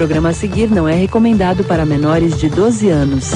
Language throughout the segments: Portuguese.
programa a seguir não é recomendado para menores de 12 anos.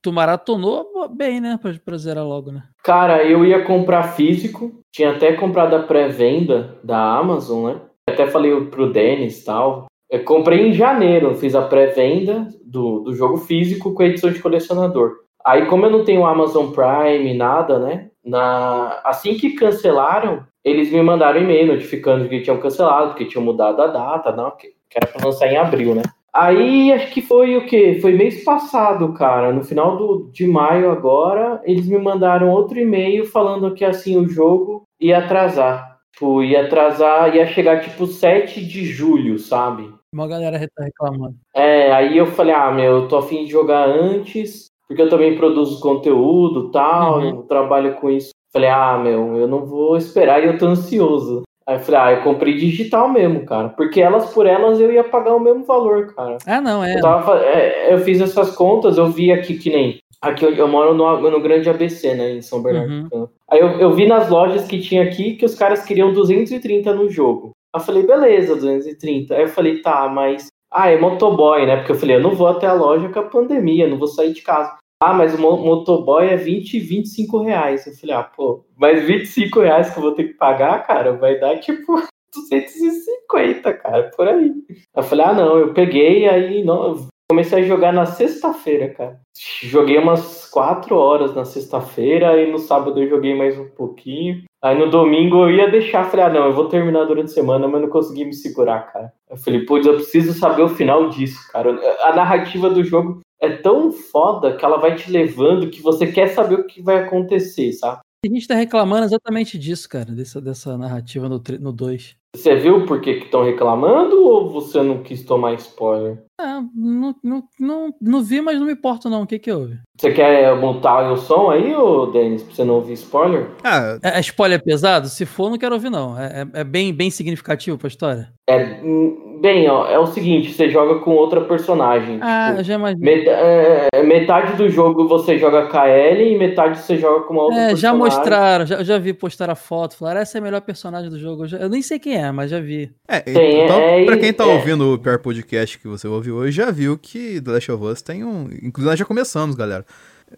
Tu maratonou bem, né? Pra, pra zerar logo, né? Cara, eu ia comprar físico, tinha até comprado a pré-venda da Amazon, né? Até falei pro Denis e tal. Eu comprei em janeiro, fiz a pré-venda do, do jogo físico com a edição de colecionador. Aí, como eu não tenho Amazon Prime, nada, né? Na... Assim que cancelaram, eles me mandaram e-mail notificando que tinham cancelado, porque tinham mudado a data, não, que era pra lançar em abril, né? Aí acho que foi o quê? Foi mês passado, cara. No final do, de maio agora, eles me mandaram outro e-mail falando que assim o jogo ia atrasar. Tipo, ia atrasar, ia chegar tipo 7 de julho, sabe? Uma galera tá reclamando. É, aí eu falei, ah, meu, eu tô afim de jogar antes, porque eu também produzo conteúdo tal, uhum. eu trabalho com isso. Falei, ah, meu, eu não vou esperar e eu tô ansioso. Aí eu falei, ah, eu comprei digital mesmo, cara. Porque elas por elas eu ia pagar o mesmo valor, cara. Ah, não, é. Eu, tava, é, eu fiz essas contas, eu vi aqui que nem. Aqui eu, eu moro no, no grande ABC, né, em São Bernardo. Uhum. Então. Aí eu, eu vi nas lojas que tinha aqui que os caras queriam 230 no jogo. Aí eu falei, beleza, 230. Aí eu falei, tá, mas. Ah, é motoboy, né? Porque eu falei, eu não vou até a loja com a pandemia, não vou sair de casa. Ah, mas o motoboy é 20, 25 reais. Eu falei, ah, pô, mas 25 reais que eu vou ter que pagar, cara, vai dar tipo 250, cara, por aí. Eu falei, ah, não, eu peguei, aí não, comecei a jogar na sexta-feira, cara. Joguei umas 4 horas na sexta-feira, aí no sábado eu joguei mais um pouquinho. Aí no domingo eu ia deixar, falei, ah, não, eu vou terminar durante a semana, mas não consegui me segurar, cara. Eu falei, putz, eu preciso saber o final disso, cara. A narrativa do jogo é tão foda que ela vai te levando que você quer saber o que vai acontecer, sabe? A gente tá reclamando exatamente disso, cara, dessa, dessa narrativa no 2. Você viu por que estão reclamando ou você não quis tomar spoiler? Ah, não, não, não, não vi, mas não me importa não. O que que houve? Você quer montar o som aí, ô Denis, pra você não ouvir spoiler? Ah, é, é spoiler pesado? Se for, não quero ouvir não. É, é, é bem, bem significativo pra história? É, hum, bem, ó, é o seguinte, você joga com outra personagem. Ah, tipo, já imagino. Met é, metade do jogo você joga com a Ellie e metade você joga com uma outra é, personagem. já mostraram, já, já vi postar a foto, falaram, essa é a melhor personagem do jogo. Eu, já, eu nem sei quem é, mas já vi. É, Tem, então, é, pra quem tá ouvindo o pior podcast que você ouviu hoje, já viu que The Last of Us tem um. Inclusive, nós já começamos, galera.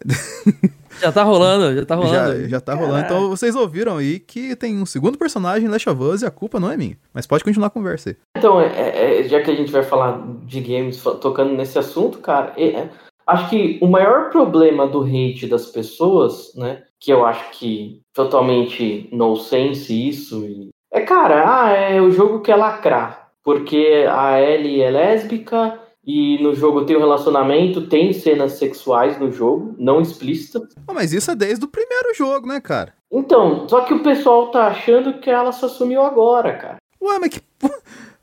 Já tá rolando, já tá rolando. Já, já tá rolando. Então vocês ouviram aí que tem um segundo personagem em Last of Us e a culpa não é minha. Mas pode continuar a conversa aí. Então, é, é, já que a gente vai falar de games tocando nesse assunto, cara, é, é, acho que o maior problema do hate das pessoas, né? Que eu acho que totalmente no sense isso. E, é, cara, ah, é o jogo que é lacrar. Porque a Ellie é lésbica e no jogo tem um relacionamento, tem cenas sexuais no jogo, não explícitas. Oh, mas isso é desde o primeiro jogo, né, cara? Então, só que o pessoal tá achando que ela se assumiu agora, cara. Ué, mas que.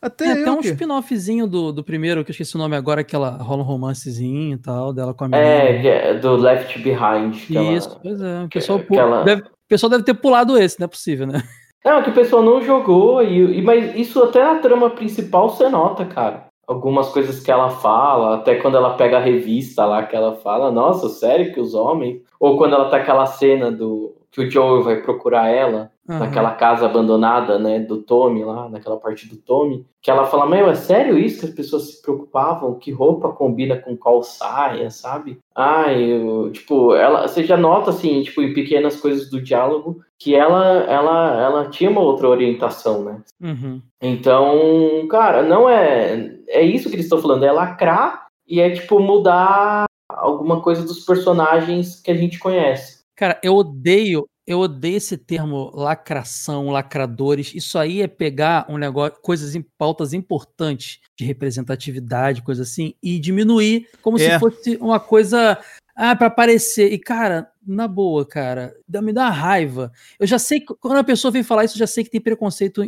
Até é, tem um que... spin-offzinho do, do primeiro, que eu esqueci o nome agora, que ela rola um romancezinho e tal, dela com a menina. É, é do Left Behind. Isso, ela... pois é. O pessoal, que, ela... deve, o pessoal deve ter pulado esse, não é possível, né? Não, que o pessoal não jogou, e, e, mas isso até na trama principal você nota, cara algumas coisas que ela fala, até quando ela pega a revista lá que ela fala, nossa, sério que os homens? Ou quando ela tá aquela cena do que o Joel vai procurar ela uhum. naquela casa abandonada, né, do Tommy lá, naquela parte do Tommy, que ela fala, meu, é sério isso que as pessoas se preocupavam? Que roupa combina com qual saia, sabe? Ah, eu, tipo, ela, você já nota, assim, tipo, em pequenas coisas do diálogo, que ela, ela, ela tinha uma outra orientação, né? Uhum. Então, cara, não é, é isso que eles estão falando, é lacrar e é, tipo, mudar alguma coisa dos personagens que a gente conhece. Cara, eu odeio, eu odeio esse termo lacração, lacradores. Isso aí é pegar um negócio, coisas em pautas importantes de representatividade, coisa assim, e diminuir como é. se fosse uma coisa ah, para aparecer. E, cara, na boa, cara, me dá uma raiva. Eu já sei que quando a pessoa vem falar isso, eu já sei que tem preconceito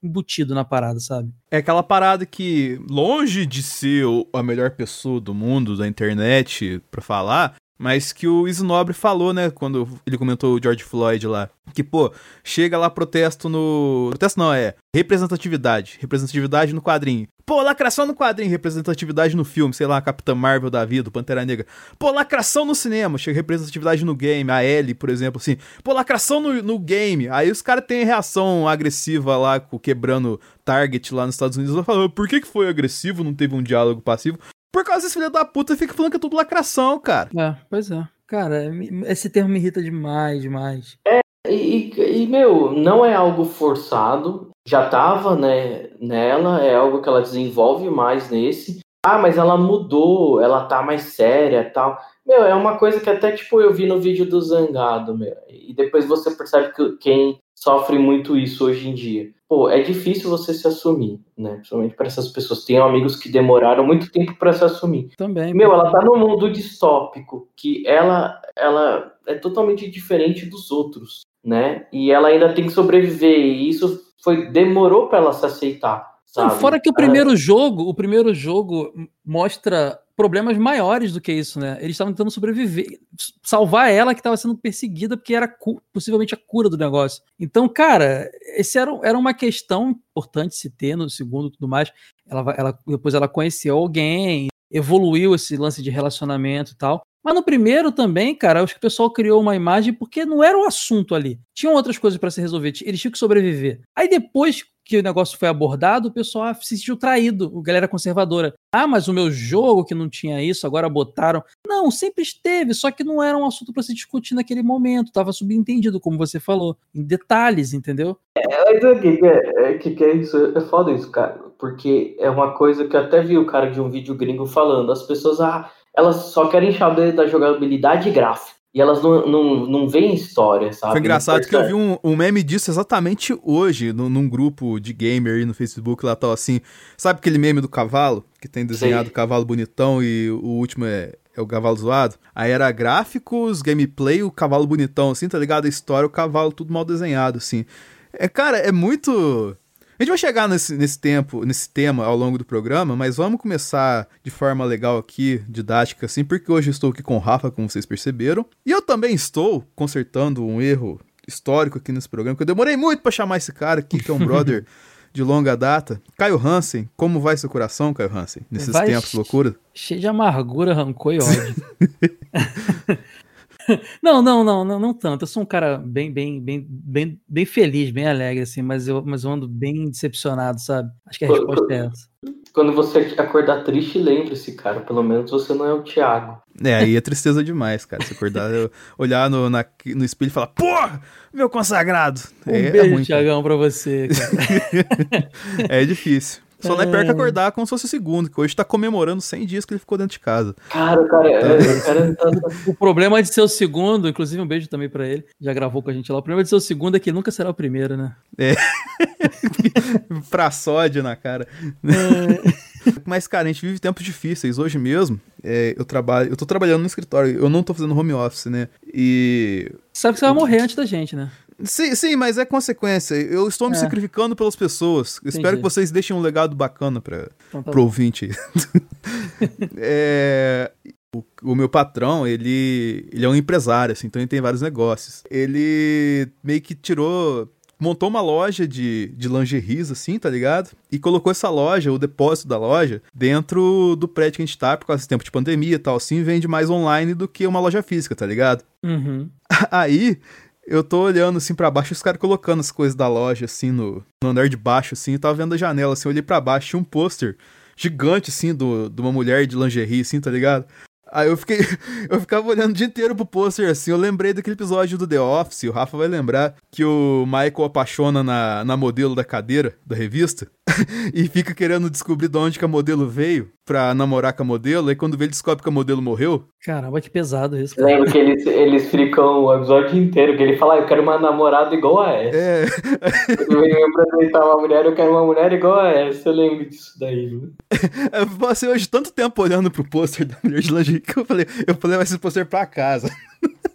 embutido na parada, sabe? É aquela parada que, longe de ser a melhor pessoa do mundo, da internet, pra falar, mas que o Isnobre falou, né, quando ele comentou o George Floyd lá, que, pô, chega lá protesto no... Protesto não, é representatividade, representatividade no quadrinho. Pô, lacração no quadrinho, representatividade no filme, sei lá, Capitã Marvel da vida, Pantera Negra. Pô, lacração no cinema, chega representatividade no game, a Ellie, por exemplo, assim. Pô, lacração no, no game. Aí os caras têm reação agressiva lá, quebrando Target lá nos Estados Unidos. Falando, por que, que foi agressivo, não teve um diálogo passivo? Por causa desse filho da puta fica falando que é tudo lacração, cara. É, pois é. Cara, esse termo me irrita demais, demais. É, e, e, meu, não é algo forçado. Já tava, né, nela, é algo que ela desenvolve mais nesse. Ah, mas ela mudou, ela tá mais séria tal. Meu, é uma coisa que até, tipo, eu vi no vídeo do Zangado, meu. E depois você percebe que quem sofre muito isso hoje em dia pô, é difícil você se assumir, né? Principalmente para essas pessoas. Tenho amigos que demoraram muito tempo para se assumir. Também. Meu, ela tá num mundo distópico que ela, ela é totalmente diferente dos outros, né? E ela ainda tem que sobreviver. E isso foi demorou para ela se aceitar. Não, fora que o primeiro jogo, o primeiro jogo mostra problemas maiores do que isso, né? Eles estavam tentando sobreviver, salvar ela que estava sendo perseguida porque era possivelmente a cura do negócio. Então, cara, esse era, era uma questão importante se ter no segundo e tudo mais. Ela, ela, depois ela conheceu alguém, evoluiu esse lance de relacionamento e tal. Mas no primeiro também, cara, acho que o pessoal criou uma imagem porque não era o assunto ali. Tinham outras coisas para se resolver, eles tinham que sobreviver. Aí depois que o negócio foi abordado, o pessoal se sentiu traído, o galera conservadora. Ah, mas o meu jogo que não tinha isso, agora botaram. Não, sempre esteve, só que não era um assunto para se discutir naquele momento, tava subentendido, como você falou, em detalhes, entendeu? É, é, é, que, que é isso, é foda isso, cara, porque é uma coisa que eu até vi o cara de um vídeo gringo falando, as pessoas, ah, elas só querem saber da jogabilidade gráfica e elas não, não, não veem história, sabe? Foi engraçado que eu vi um, um meme disso exatamente hoje, no, num grupo de gamer aí no Facebook, lá tal assim. Sabe aquele meme do cavalo? Que tem desenhado o cavalo bonitão e o último é, é o cavalo zoado? Aí era gráficos, gameplay, o cavalo bonitão, assim, tá ligado? A história, o cavalo tudo mal desenhado, assim. É, cara, é muito a gente vai chegar nesse, nesse tempo, nesse tema ao longo do programa, mas vamos começar de forma legal aqui, didática assim, porque hoje eu estou aqui com o Rafa, como vocês perceberam. E eu também estou consertando um erro histórico aqui nesse programa, que eu demorei muito para chamar esse cara aqui, que é um brother de longa data. Caio Hansen, como vai seu coração, Caio Hansen, nesses vai tempos loucura? Cheio de amargura, rancor e ódio. não, não, não, não, não tanto. Eu sou um cara bem, bem, bem, bem, bem feliz, bem alegre, assim, mas eu, mas eu ando bem decepcionado, sabe? Acho que a resposta é essa. Quando você acordar triste, lembre-se, cara. Pelo menos você não é o Thiago. É, aí é tristeza demais, cara. Se acordar, olhar no, na, no espelho e falar, porra, meu consagrado. Um é, beijo, é Thiagão, pra você, cara. é difícil. Só não é pior que acordar como se fosse o segundo, que hoje tá comemorando 100 dias que ele ficou dentro de casa. Cara, cara, é, é, tá... o problema de ser o segundo, inclusive um beijo também para ele, já gravou com a gente lá. O problema de ser o segundo é que ele nunca será o primeiro, né? É. pra sódio na cara. É. Mas, cara, a gente vive tempos difíceis. Hoje mesmo, é, eu trabalho, eu tô trabalhando no escritório, eu não tô fazendo home office, né? E. Sabe que você vai morrer antes da gente, né? Sim, sim, mas é consequência. Eu estou me é. sacrificando pelas pessoas. Entendi. Espero que vocês deixem um legado bacana para então, tá pro ouvinte. é, o, o, meu patrão, ele, ele é um empresário, assim, então ele tem vários negócios. Ele meio que tirou montou uma loja de, de lingeries, assim, tá ligado? E colocou essa loja, o depósito da loja, dentro do prédio que a gente tá, por causa desse tempo de pandemia e tal, assim, vende mais online do que uma loja física, tá ligado? Uhum. Aí, eu tô olhando assim para baixo, os caras colocando as coisas da loja assim no, no andar de baixo assim, eu tava vendo a janela assim, eu olhei para baixo, tinha um pôster gigante assim do, de uma mulher de lingerie assim, tá ligado? Aí eu fiquei. Eu ficava olhando o dia inteiro pro pôster assim. Eu lembrei daquele episódio do The Office, o Rafa vai lembrar, que o Michael apaixona na, na modelo da cadeira da revista e fica querendo descobrir de onde que a modelo veio pra namorar com a modelo. Aí quando vê, ele descobre que a modelo morreu. Caramba, que pesado isso. Cara. Lembro que eles, eles ficam o episódio inteiro, que ele fala, ah, eu quero uma namorada igual a essa. É. Quando ele apresentar uma mulher, eu quero uma mulher igual a essa. Eu lembro disso daí. Né? Eu passei hoje tanto tempo olhando pro pôster da mulher de lingerie que eu falei, eu falei, vai esse pôster pra casa.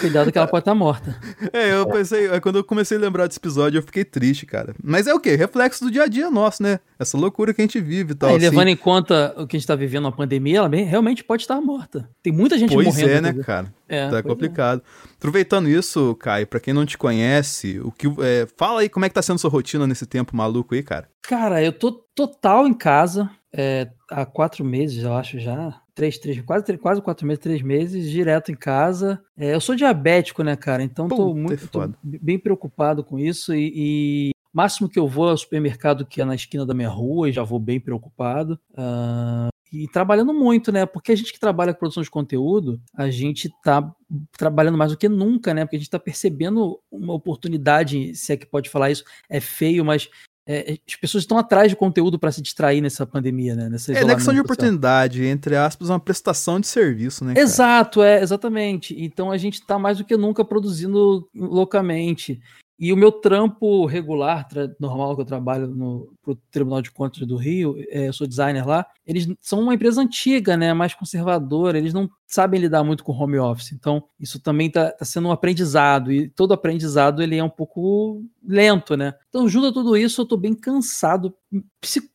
Cuidado que ela pode estar tá morta. É, eu pensei, é, quando eu comecei a lembrar desse episódio, eu fiquei triste, cara. Mas é o quê? Reflexo do dia a dia nosso, né? Essa loucura que a gente vive e tal. É, assim. levando em conta o que a gente tá vivendo na pandemia, ela bem, realmente pode estar morta. Tem muita gente pois morrendo. Pois é, né, cara? É, tá complicado. É. Aproveitando isso, Caio, pra quem não te conhece, o que é, fala aí como é que tá sendo sua rotina nesse tempo maluco aí, cara. Cara, eu tô total em casa é, há quatro meses, eu acho já. Três, três, quase, quase quatro meses, três meses, direto em casa. É, eu sou diabético, né, cara? Então Puta tô muito tô bem preocupado com isso e, e máximo que eu vou ao supermercado que é na esquina da minha rua e já vou bem preocupado. Uh, e trabalhando muito, né? Porque a gente que trabalha com produção de conteúdo, a gente tá trabalhando mais do que nunca, né? Porque a gente tá percebendo uma oportunidade, se é que pode falar isso, é feio, mas é, as pessoas estão atrás de conteúdo para se distrair nessa pandemia, né? Nessa é, é questão de oportunidade, entre aspas, uma prestação de serviço, né? Cara? Exato, é, exatamente. Então a gente está mais do que nunca produzindo loucamente. E o meu trampo regular, normal que eu trabalho no pro Tribunal de Contas do Rio, é, sou designer lá, eles são uma empresa antiga, né, mais conservadora, eles não sabem lidar muito com home office. Então, isso também está tá sendo um aprendizado, e todo aprendizado ele é um pouco lento, né? Então, junto a tudo isso, eu estou bem cansado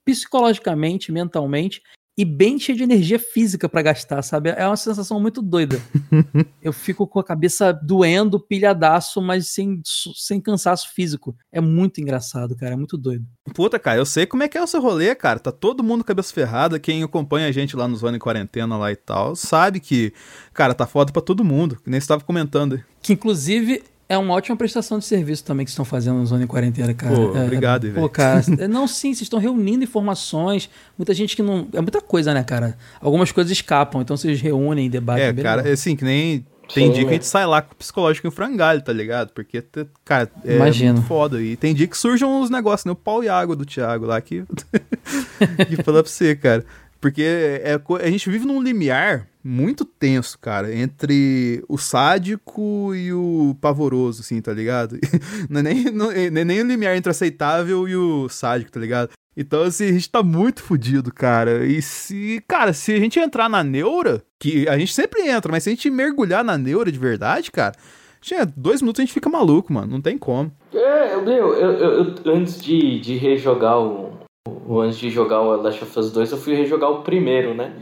psicologicamente, mentalmente, e bem cheio de energia física para gastar, sabe? É uma sensação muito doida. eu fico com a cabeça doendo, pilhadaço, mas sem, sem cansaço físico. É muito engraçado, cara. É muito doido. Puta, cara, eu sei como é que é o seu rolê, cara. Tá todo mundo cabeça ferrada. Quem acompanha a gente lá no Zona em Quarentena lá e tal, sabe que, cara, tá foda pra todo mundo. Que nem você tava comentando. Que inclusive é uma ótima prestação de serviço também que estão fazendo no Zona em Quarentena, cara. Pô, é, obrigado, é, Pô, cara. É, não, sim, vocês estão reunindo informações. Muita gente que não. É muita coisa, né, cara? Algumas coisas escapam, então vocês reúnem, debatem. É, cara, é assim, que nem. Tem sim, dia que a gente sai lá com o psicológico em frangalho, tá ligado? Porque, cara, é Imagino. muito foda. E tem dia que surgem uns negócios, né? O pau e água do Thiago lá, que. que fala pra você, cara. Porque é, a gente vive num limiar muito tenso, cara, entre o sádico e o pavoroso, assim, tá ligado? Não é nem, não, é nem o limiar entre o aceitável e o sádico, tá ligado? Então, assim, a gente tá muito fudido, cara. E se, cara, se a gente entrar na neura, que a gente sempre entra, mas se a gente mergulhar na neura de verdade, cara, tinha dois minutos a gente fica maluco, mano. Não tem como. É, meu, eu, eu, eu antes de, de rejogar o, o. Antes de jogar o Last of Us 2, eu fui rejogar o primeiro, né?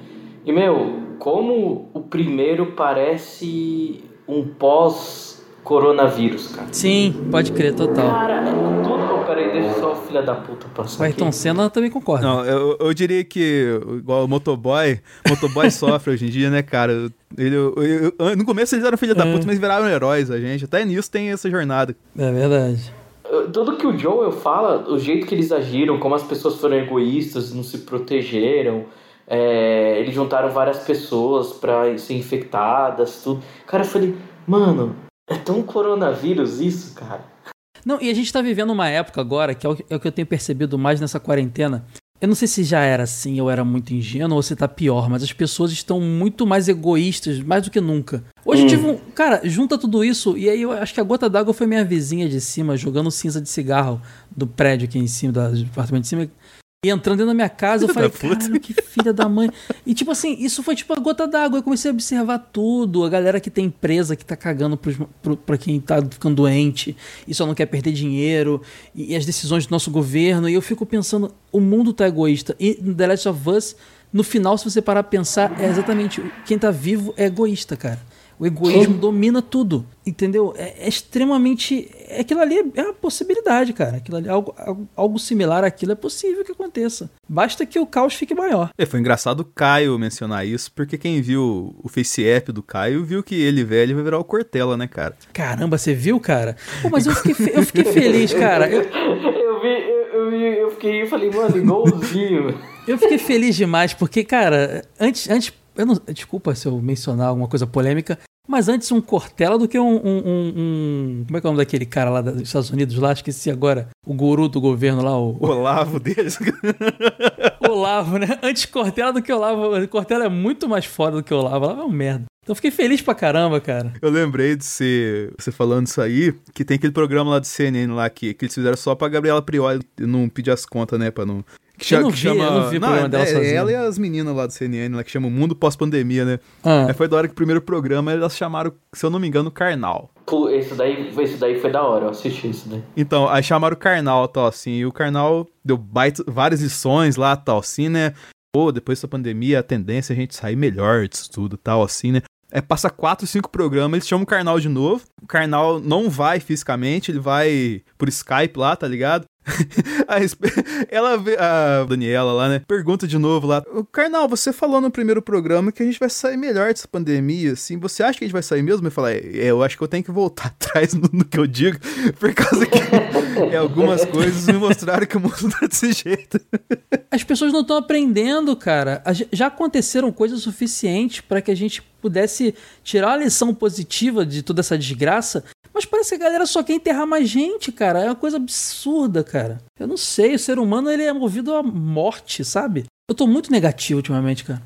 E, meu, como o primeiro parece um pós-coronavírus, cara. Sim, pode crer, total. Cara, é tudo. Peraí, deixa só o filho da puta passar. O Ayrton Senna também concorda. Não, eu, eu diria que, igual o motoboy, motoboy sofre hoje em dia, né, cara? Ele, eu, eu, no começo eles eram filha da é. puta, mas viraram heróis, a gente. Até nisso tem essa jornada. É verdade tudo que o Joel fala, o jeito que eles agiram, como as pessoas foram egoístas, não se protegeram, é, eles juntaram várias pessoas para ser infectadas, tudo. Cara, eu falei, mano, é tão coronavírus isso, cara. Não, e a gente tá vivendo uma época agora, que é o, é o que eu tenho percebido mais nessa quarentena. Eu não sei se já era assim, ou era muito ingênuo, ou se tá pior, mas as pessoas estão muito mais egoístas, mais do que nunca. Hoje hum. eu tive um. Cara, junta tudo isso, e aí eu acho que a gota d'água foi minha vizinha de cima, jogando cinza de cigarro do prédio aqui em cima, do apartamento de cima. E entrando dentro da minha casa, eu falei, cara, que filha da mãe. E tipo assim, isso foi tipo a gota d'água. Eu comecei a observar tudo. A galera que tem empresa, que tá cagando pros, pro, pra quem tá ficando doente e só não quer perder dinheiro. E, e, as decisões do nosso governo. E eu fico pensando, o mundo tá egoísta. E no The Last of Us, no final, se você parar pra pensar, é exatamente quem tá vivo é egoísta, cara. O egoísmo Sim. domina tudo, entendeu? É, é, extremamente. Aquilo ali é, é uma possibilidade, cara. Aquilo ali, algo, algo similar àquilo é possível que aconteça. Basta que o caos fique maior. É, foi engraçado o Caio mencionar isso, porque quem viu o face app do Caio viu que ele velho vai virar o Cortella, né, cara? Caramba, você viu, cara? Pô, mas eu fiquei, eu fiquei feliz, cara. Eu... eu vi, eu, eu fiquei, eu falei, mano, igualzinho. eu fiquei feliz demais, porque, cara, antes, antes eu não, desculpa se eu mencionar alguma coisa polêmica, mas antes um Cortella do que um, um, um, um, Como é que é o nome daquele cara lá dos Estados Unidos lá? Esqueci agora. O guru do governo lá. O Olavo deles. Olavo, né? Antes Cortella do que Olavo. Cortella é muito mais foda do que Olavo. Olavo é um merda. Então fiquei feliz pra caramba, cara. Eu lembrei de você, você falando isso aí, que tem aquele programa lá do CNN lá que, que eles fizeram só pra Gabriela Prioli não pedir as contas, né? Pra não. Que, cha- Eu não que vi, chama. eu não vi o programa dela é, sozinha. ela e as meninas lá do CNN, lá que chama o Mundo Pós-Pandemia, né? Ah. Aí foi da hora que o primeiro programa elas chamaram, se eu não me engano, Karnal. Pô, esse daí, esse daí foi da hora, eu assisti isso daí. Então, aí chamaram o Karnal, tal, assim, e o Karnal deu baita- várias lições lá, tal, assim, né? Pô, depois dessa pandemia, a tendência é a gente sair melhor disso tudo, tal, assim, né? É, passa quatro, cinco programas, eles chamam o Karnal de novo. O Karnal não vai fisicamente, ele vai por Skype lá, tá ligado? Ela vê, a Daniela lá, né? Pergunta de novo lá. "Ô, Karnal, você falou no primeiro programa que a gente vai sair melhor dessa pandemia, assim. Você acha que a gente vai sair mesmo? Eu falei, é, eu acho que eu tenho que voltar atrás no, no que eu digo, por causa que é, algumas coisas me mostraram que o mundo tá desse jeito. As pessoas não estão aprendendo, cara. Já aconteceram coisas suficientes para que a gente pudesse tirar a lição positiva de toda essa desgraça. Mas parece que a galera só quer enterrar mais gente, cara. É uma coisa absurda, cara. Eu não sei, o ser humano ele é movido à morte, sabe? Eu tô muito negativo ultimamente, cara.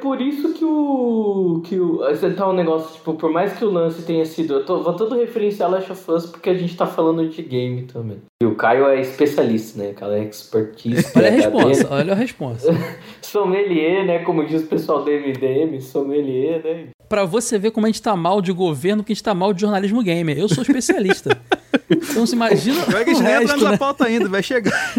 É por, é isso que o. que o. Esse tá um negócio, tipo, por mais que o lance tenha sido. Eu tô, vou todo referenciar Last of Us porque a gente tá falando de game também. E o Caio é especialista, né? Aquela expertise. Olha a resposta, olha a resposta. Sommelier, né? Como diz o pessoal do MDM, sommelier, né? Pra você ver como a gente tá mal de governo, que a gente tá mal de jornalismo gamer. Eu sou especialista. então se imagina. Vai que a o gente nem resto, entramos na né? pauta ainda, vai chegar.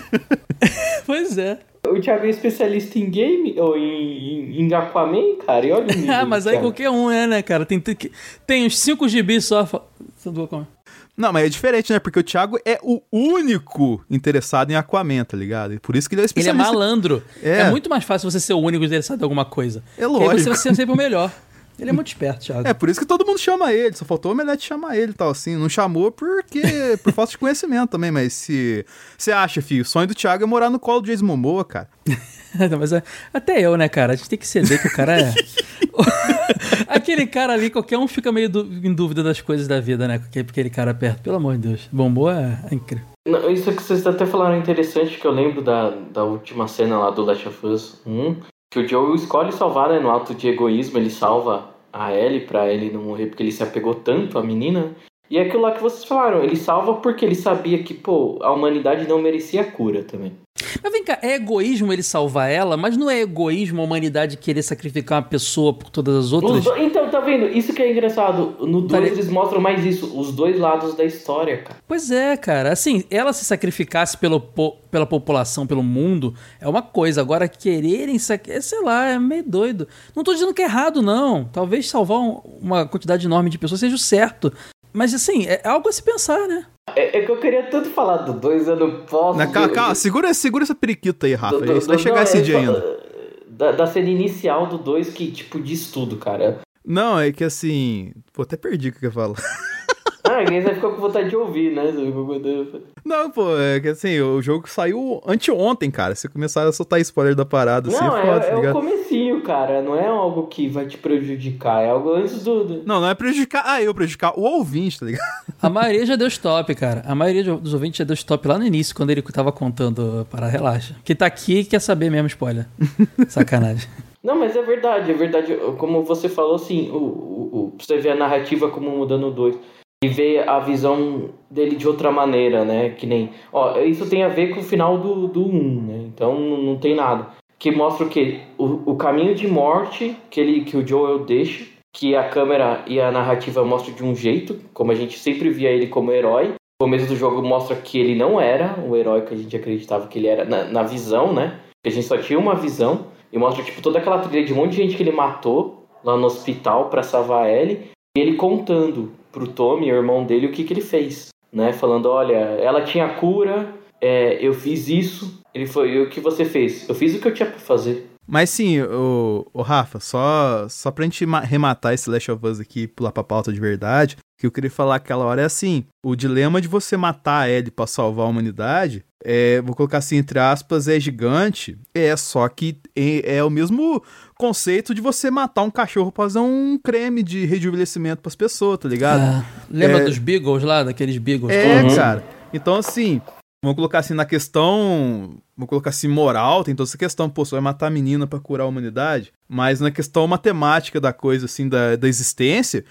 Pois é. O Thiago é especialista em game, ou em, em, em Aquaman, cara, e olha o nível Ah, mas aí qualquer um é, né, cara? Tem, tem, tem uns 5 GB só. fa- do Aquaman. Não, mas é diferente, né? Porque o Thiago é o único interessado em Aquaman, tá ligado? E por isso que ele é Ele é especialista. malandro. É. É. muito mais fácil você ser o único interessado em alguma coisa. É Porque aí lógico. você vai ser sempre o melhor. Ele é muito esperto, Thiago. É, por isso que todo mundo chama ele. Só faltou o Omelete chamar ele e tal, assim. Não chamou porque... por falta de conhecimento também, mas se... Você acha, filho, o sonho do Thiago é morar no colo do Jason Momoa, cara. Não, mas é- até eu, né, cara? A gente tem que ceder que o cara é. aquele cara ali, qualquer um fica meio du- em dúvida das coisas da vida, né? Com aquele cara perto. Pelo amor de Deus. Bombou é, é incrível. Não, isso que vocês até falaram é interessante, que eu lembro da, da última cena lá do Last of Us 1, que o Joel escolhe salvar, né, no ato de egoísmo, ele salva a Ellie pra ele não morrer, porque ele se apegou tanto à menina. E é aquilo lá que vocês falaram, ele salva porque ele sabia que, pô, a humanidade não merecia cura também. Mas vem cá, é egoísmo ele salvar ela, mas não é egoísmo a humanidade querer sacrificar uma pessoa por todas as outras? do- Então, tá vendo? Isso que é engraçado. No 2 Pare- eles mostram mais isso, os dois lados da história, cara. Pois é, cara. Assim, ela se sacrificasse pelo, po- pela população, pelo mundo, é uma coisa. Agora, quererem sacrificar, sei lá, é meio doido. Não tô dizendo que é errado, não. Talvez salvar um- uma quantidade enorme de pessoas seja o certo. Mas, assim, é algo a se pensar, né? É, é que eu queria tanto falar do 2, eu não posso. Na, calma, calma, segura, segura essa periquita aí, Rafa. Do- do- vai chegar não, esse é dia ainda. Da, da cena inicial do 2 que, tipo, diz tudo, cara. Não, é que assim... Pô, até perdi o que eu ia falar. Ah, ninguém vai ficar com vontade de ouvir, né? Não, pô, é que assim, o jogo saiu anteontem, cara. Se começar a soltar spoiler da parada, assim, Não, é é, foda, tá é o ligado? comecinho, cara. Não é algo que vai te prejudicar. É algo antes do... do- Não, não é prejudicar ah, eu, prejudicar o ouvinte, tá ligado? A maioria já deu stop, cara. A maioria dos ouvintes já deu stop lá no início, quando ele tava contando para relaxa. Quem tá aqui quer saber mesmo spoiler. Sacanagem. Não, mas é verdade, é verdade. Como você falou, assim, o, o, o- você vê a narrativa como mudando o 2. E vê a visão dele de outra maneira, né? Que nem. Ó, isso tem a ver com o final do 1, do um, né? Então não, tem nada. Que mostra o quê? O, o caminho de morte que, ele, que o Joel deixa, que a câmera e a narrativa mostram de um jeito, como a gente sempre via ele como herói. O começo do jogo mostra que ele não era o herói que a gente acreditava que ele era na, na visão, né? Que a gente só tinha uma visão. E mostra, tipo, toda aquela trilha de um monte de gente que ele matou lá no hospital pra salvar ele. E ele contando pro Tommy, o irmão dele, o que, que ele fez. Né? Falando, olha, ela tinha cura, é, eu fiz isso. Ele foi, o que você fez? Eu fiz o que eu tinha pra fazer. Mas sim, o, o Rafa, só, só pra gente ma- rematar esse Last of Us aqui e pular pra pauta de verdade, que eu queria falar aquela hora é assim: o dilema de você matar a Ellie pra salvar a humanidade, é, vou colocar assim, entre aspas, é gigante, é só que é, é o mesmo conceito de você matar um cachorro pra fazer um creme de rejuvenescimento pras pessoas, tá ligado? Ah, lembra É. dos Beagles lá, daqueles Beagles? É, Uhum. cara. Então, assim, vamos colocar assim na questão. Vamos colocar assim, moral, tem toda essa questão, pô, você vai matar a menina pra curar a humanidade. Mas na questão matemática da coisa, assim, da, da existência,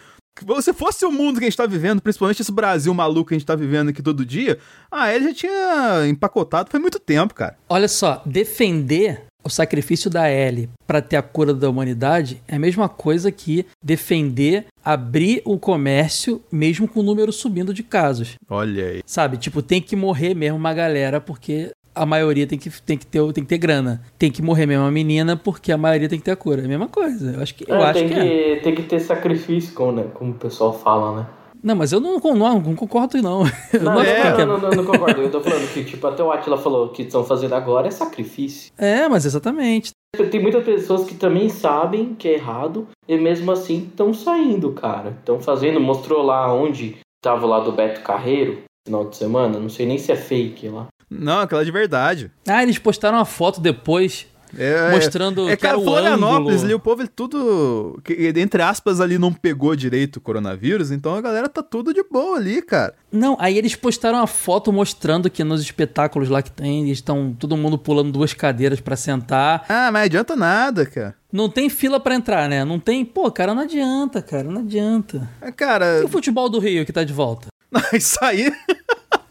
Se fosse o mundo que a gente tá vivendo, principalmente esse Brasil maluco que a gente tá vivendo aqui todo dia, ah, ele já tinha empacotado faz muito tempo, cara. Olha só, defender o sacrifício da Ellie para ter a cura da humanidade é a mesma coisa que defender abrir o comércio mesmo com o número subindo de casos. Olha aí. Sabe, tipo, tem que morrer mesmo uma galera porque a maioria tem que, tem que, ter, tem que ter grana. Tem que morrer mesmo a menina porque a maioria tem que ter a cura. É a mesma coisa. Eu acho que, eu É, acho tem que, que, é. tem que ter sacrifício, como, né, como o pessoal fala, né? Não, mas eu não, não, não concordo, não. Não, não é- não, não, não, não concordo. Eu tô falando que, tipo, até o Atila falou que estão fazendo agora é sacrifício. É, mas exatamente. Tem muitas pessoas que também sabem que é errado e mesmo assim estão saindo, cara. Estão fazendo, mostrou lá onde tava lá do Beto Carreiro, final de semana. Não sei nem se é fake lá. Não, aquela de verdade. Ah, eles postaram uma foto depois É, mostrando É, que era cara, o Florianópolis ângulo. ali, o povo ele tudo, que, entre aspas, ali não pegou direito o coronavírus, então a galera tá tudo de boa ali, cara. Não, aí eles postaram uma foto mostrando que nos espetáculos lá que tem, eles estão todo mundo pulando duas cadeiras pra sentar. Ah, mas adianta nada, cara. Não tem fila pra entrar, né? Não tem. Pô, cara, não adianta, cara, não adianta. É, Cara, E o futebol do Rio que tá de volta? isso aí,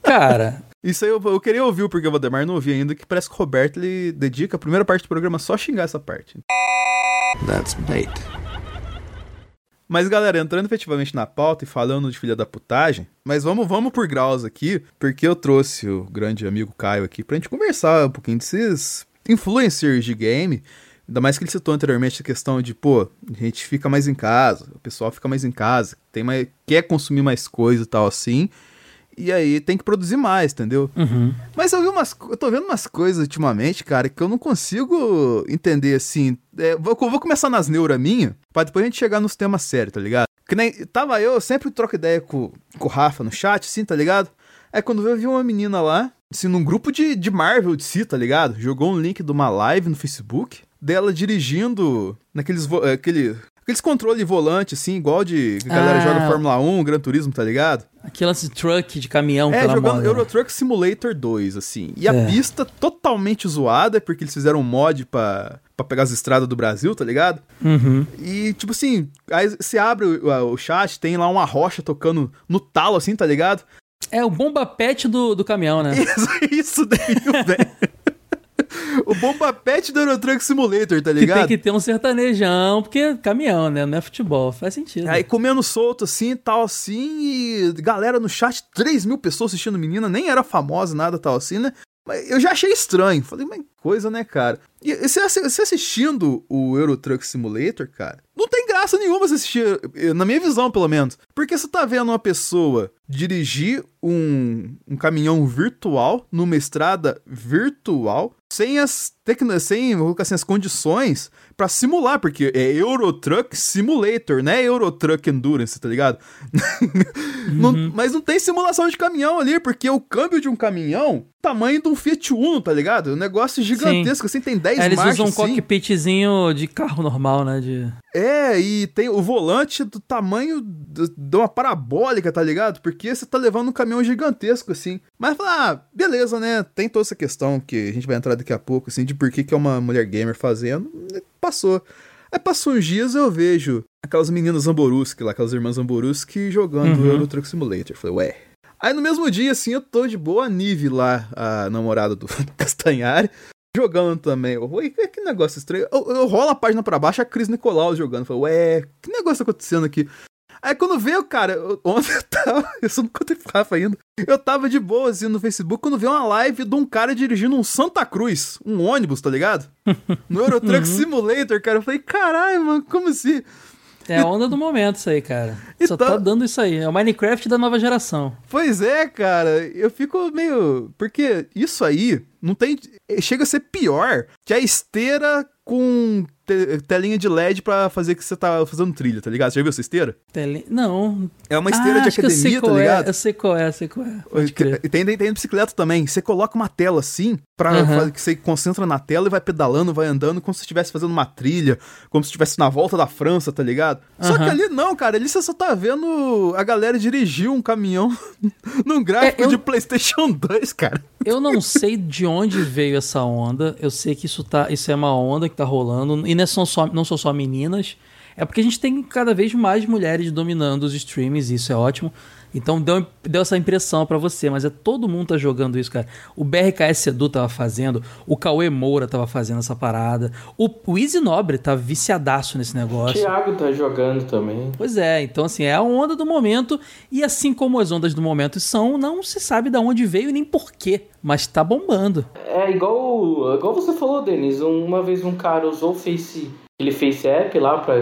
Cara, isso aí eu, eu queria ouvir porque o Valdemar não ouvi ainda, que parece que o Roberto ele dedica a primeira parte do programa só a xingar essa parte. That's bait. Mas galera, entrando efetivamente na pauta e falando de filha da putagem, mas vamos, vamos por graus aqui, porque eu trouxe o grande amigo Caio aqui pra gente conversar um pouquinho desses influencers de game. Ainda mais que ele citou anteriormente a questão de, pô, a gente fica mais em casa, o pessoal fica mais em casa, tem mais, quer consumir mais coisa e tal assim. E aí tem que produzir mais, entendeu? uhum. Mas eu vi umas, eu tô vendo umas coisas ultimamente, cara, que eu não consigo entender assim. É, vou, vou começar nas neuras minha, pra depois a gente chegar nos temas sérios, tá ligado? Que nem. Tava eu, eu sempre troco ideia com, com o Rafa no chat, assim, tá ligado? É quando eu vi uma menina lá, assim, num grupo de, de Marvel de si, tá ligado? Jogou um link de uma live no Facebook dela dirigindo naqueles. vo- eh, Aquele, aqueles controle volante, assim, igual de. Que a galera Ah. joga Fórmula 1, Gran Turismo, tá ligado? aquele lance de truck, de caminhão, É, jogando moda. Euro Truck Simulator 2, assim. E a É. pista totalmente zoada, porque eles fizeram um mod pra, pra pegar as estradas do Brasil, tá ligado? Uhum. E, tipo assim, aí você abre o, o chat, tem lá uma rocha tocando no talo, assim, tá ligado? É o bomba pet do, do caminhão, né? Isso, isso daí, velho. O Bomba Pet do Euro Truck Simulator, tá Que ligado? tem que ter um sertanejão, porque é caminhão, né? Não é futebol. Faz sentido. Aí comendo solto assim, tal assim, e galera no chat, 3 mil pessoas assistindo menina, nem era famosa, nada tal assim, né? Mas eu já achei estranho. Falei, mas coisa, né, cara? E você, você assistindo o Euro Truck Simulator, cara, não tem graça nenhuma você assistir, eh, na minha visão, pelo menos. Porque você tá vendo uma pessoa dirigir um, um caminhão virtual numa estrada virtual, sem as tecno, sem assim, as condições pra simular, porque é Euro Truck Simulator, né? Euro Truck Endurance, tá ligado? Não- mas não tem simulação de caminhão ali, porque o câmbio de um caminhão, tamanho de um Fiat Uno, tá ligado? Um negócio gigantesco, assim, tem 10 Aí eles marchas, usam um assim. cockpitzinho de carro normal, né? De... É, e tem o volante do tamanho de uma parabólica, tá ligado? Porque você tá levando um caminhão gigantesco, assim. Mas, ah, beleza, né? Tem toda essa questão que a gente vai entrar daqui a pouco, assim, de por que, que é uma mulher gamer fazendo. né, Passou. Aí passou uns dias eu vejo aquelas meninas Zamboruski lá, aquelas irmãs Zamboruski jogando Uhum. Euro Truck Simulator. Falei, ué. Aí no mesmo dia, assim, eu tô de boa, a Nive lá, a namorada do Castanhari, jogando também. Ué, que, negócio estranho. Eu, eu rolo a página pra baixo, a Cris Nicolau jogando. Falei, ué, que negócio tá acontecendo aqui? Aí quando veio, cara, eu- ontem eu tava. Eu só não contei pro Rafa ainda. Eu tava de boa assim no Facebook quando veio uma live de um cara dirigindo um Santa Cruz, um ônibus, tá ligado? No Euro Truck Simulator, cara. Eu falei, caralho, mano, como assim? É a onda do momento isso aí, cara. Só Então- tá dando isso aí. É o Minecraft da nova geração. Pois é, cara, eu fico meio. Porque isso aí não tem. Chega a ser pior que a esteira com te- telinha de LED pra fazer que você tá fazendo trilha, tá ligado? Você já viu essa esteira? Tele... Não. É uma esteira Ah, de academia, tá qual é, ligado? Eu sei qual é, eu sei qual é. Tem, tem, tem bicicleta também. Você coloca uma tela assim, pra Aham. fazer que você concentra na tela e vai pedalando, vai andando, como se estivesse fazendo uma trilha, como se estivesse na volta da França, tá ligado? Só que ali não, cara. Ali você só tá vendo a galera dirigir um caminhão num gráfico É, eu- de PlayStation 2, cara. Eu não sei de onde veio essa onda. Eu sei que isso, tá, isso é uma onda que tá rolando. E não são só, não são só meninas. É porque a gente tem cada vez mais mulheres dominando os streams, e isso é ótimo. Então deu, deu essa impressão para você, mas é todo mundo tá jogando isso, cara. O BRKS Edu tava fazendo, o Cauê Moura tava fazendo essa parada, o, o Easy Nobre tá viciadaço nesse negócio. O Thiago tá jogando também. Pois é, então assim, é a onda do momento, e assim como as ondas do momento são, não se sabe de onde veio e nem porquê, mas tá bombando. É igual, igual você falou, Denis, uma vez um cara usou o Face, ele Face App lá pra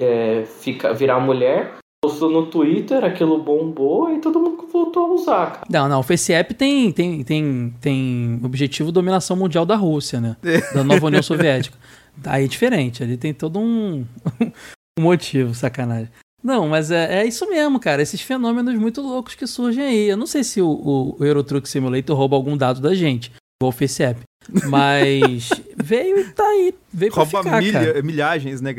é, ficar, virar mulher, postou no Twitter, aquilo bombou e todo mundo voltou a usar, cara. Não, não, o FaceApp tem, tem, tem, tem objetivo dominação mundial da Rússia, né? Da nova União Soviética. Aí é diferente, ali tem todo um, um motivo, sacanagem. Não, mas é, é, isso mesmo, cara. Esses fenômenos muito loucos que surgem aí. Eu não sei se o, o, o Eurotruck Simulator rouba algum dado da gente, igual o FaceApp. Mas veio e tá aí. Veio Rouba pra ficar, milha, cara. milhagens, né?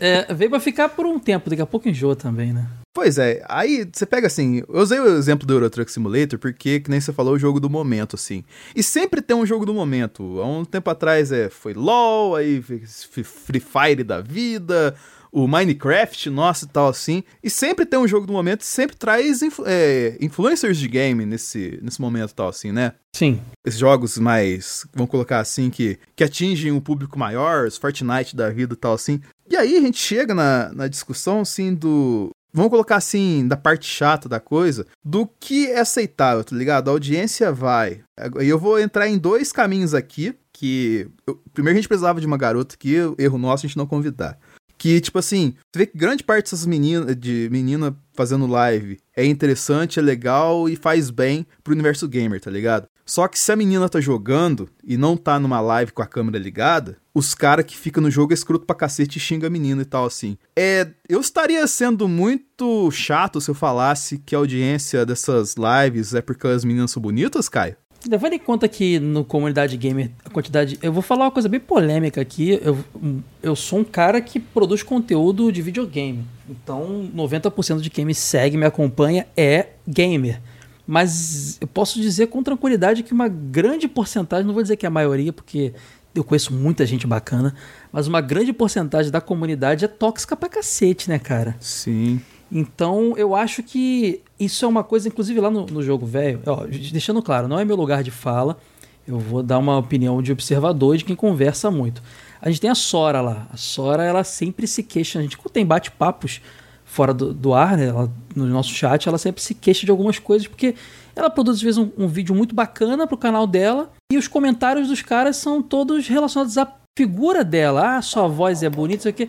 é, veio pra ficar por um tempo, daqui a pouco enjoa também, né? Pois é, aí você pega assim, eu usei o exemplo do Euro Truck Simulator porque, que nem você falou, o jogo do momento, assim. E sempre tem um jogo do momento. Há um tempo atrás é, foi LOL, aí Free Fire da vida, o Minecraft, nossa e tal assim. E sempre tem um jogo do momento, sempre traz influ é, influencers de game nesse, nesse momento tal assim, né? Sim. Esses jogos mais, vamos colocar assim, que, que atingem um público maior, os Fortnite da vida e tal assim. E aí a gente chega na, na discussão assim do, vamos colocar assim, da parte chata da coisa, do que é aceitável, tá ligado? A audiência vai. E eu vou entrar em dois caminhos aqui, que eu, primeiro a gente precisava de uma garota que erro nosso a gente não convidar. Que, tipo assim, você vê que grande parte dessas meninas, de menina fazendo live é interessante, é legal e faz bem pro universo gamer, tá ligado? Só que se a menina tá jogando e não tá numa live com a câmera ligada, os caras que ficam no jogo é escroto pra cacete e xinga a menina e tal, assim. É, eu estaria sendo muito chato se eu falasse que a audiência dessas lives é porque as meninas são bonitas, Caio? Levando em conta que no comunidade gamer a quantidade. Eu vou falar uma coisa bem polêmica aqui. Eu, eu sou um cara que produz conteúdo de videogame. Então, 90% de quem me segue, me acompanha é gamer. Mas eu posso dizer com tranquilidade que uma grande porcentagem, não vou dizer que é a maioria, porque eu conheço muita gente bacana, mas uma grande porcentagem da comunidade é tóxica pra cacete, né, cara? Sim. Então eu acho que isso é uma coisa, inclusive lá no, no jogo velho, deixando claro, não é meu lugar de fala, eu vou dar uma opinião de observador de quem conversa muito. A gente tem a Sora lá. A Sora, ela sempre se queixa. A gente tem bate-papos fora do, do ar, né? Ela, no nosso chat, ela sempre se queixa de algumas coisas, porque ela produz, às vezes, um, um vídeo muito bacana pro canal dela, e os comentários dos caras são todos relacionados à figura dela. Ah, sua voz é bonita, isso aqui.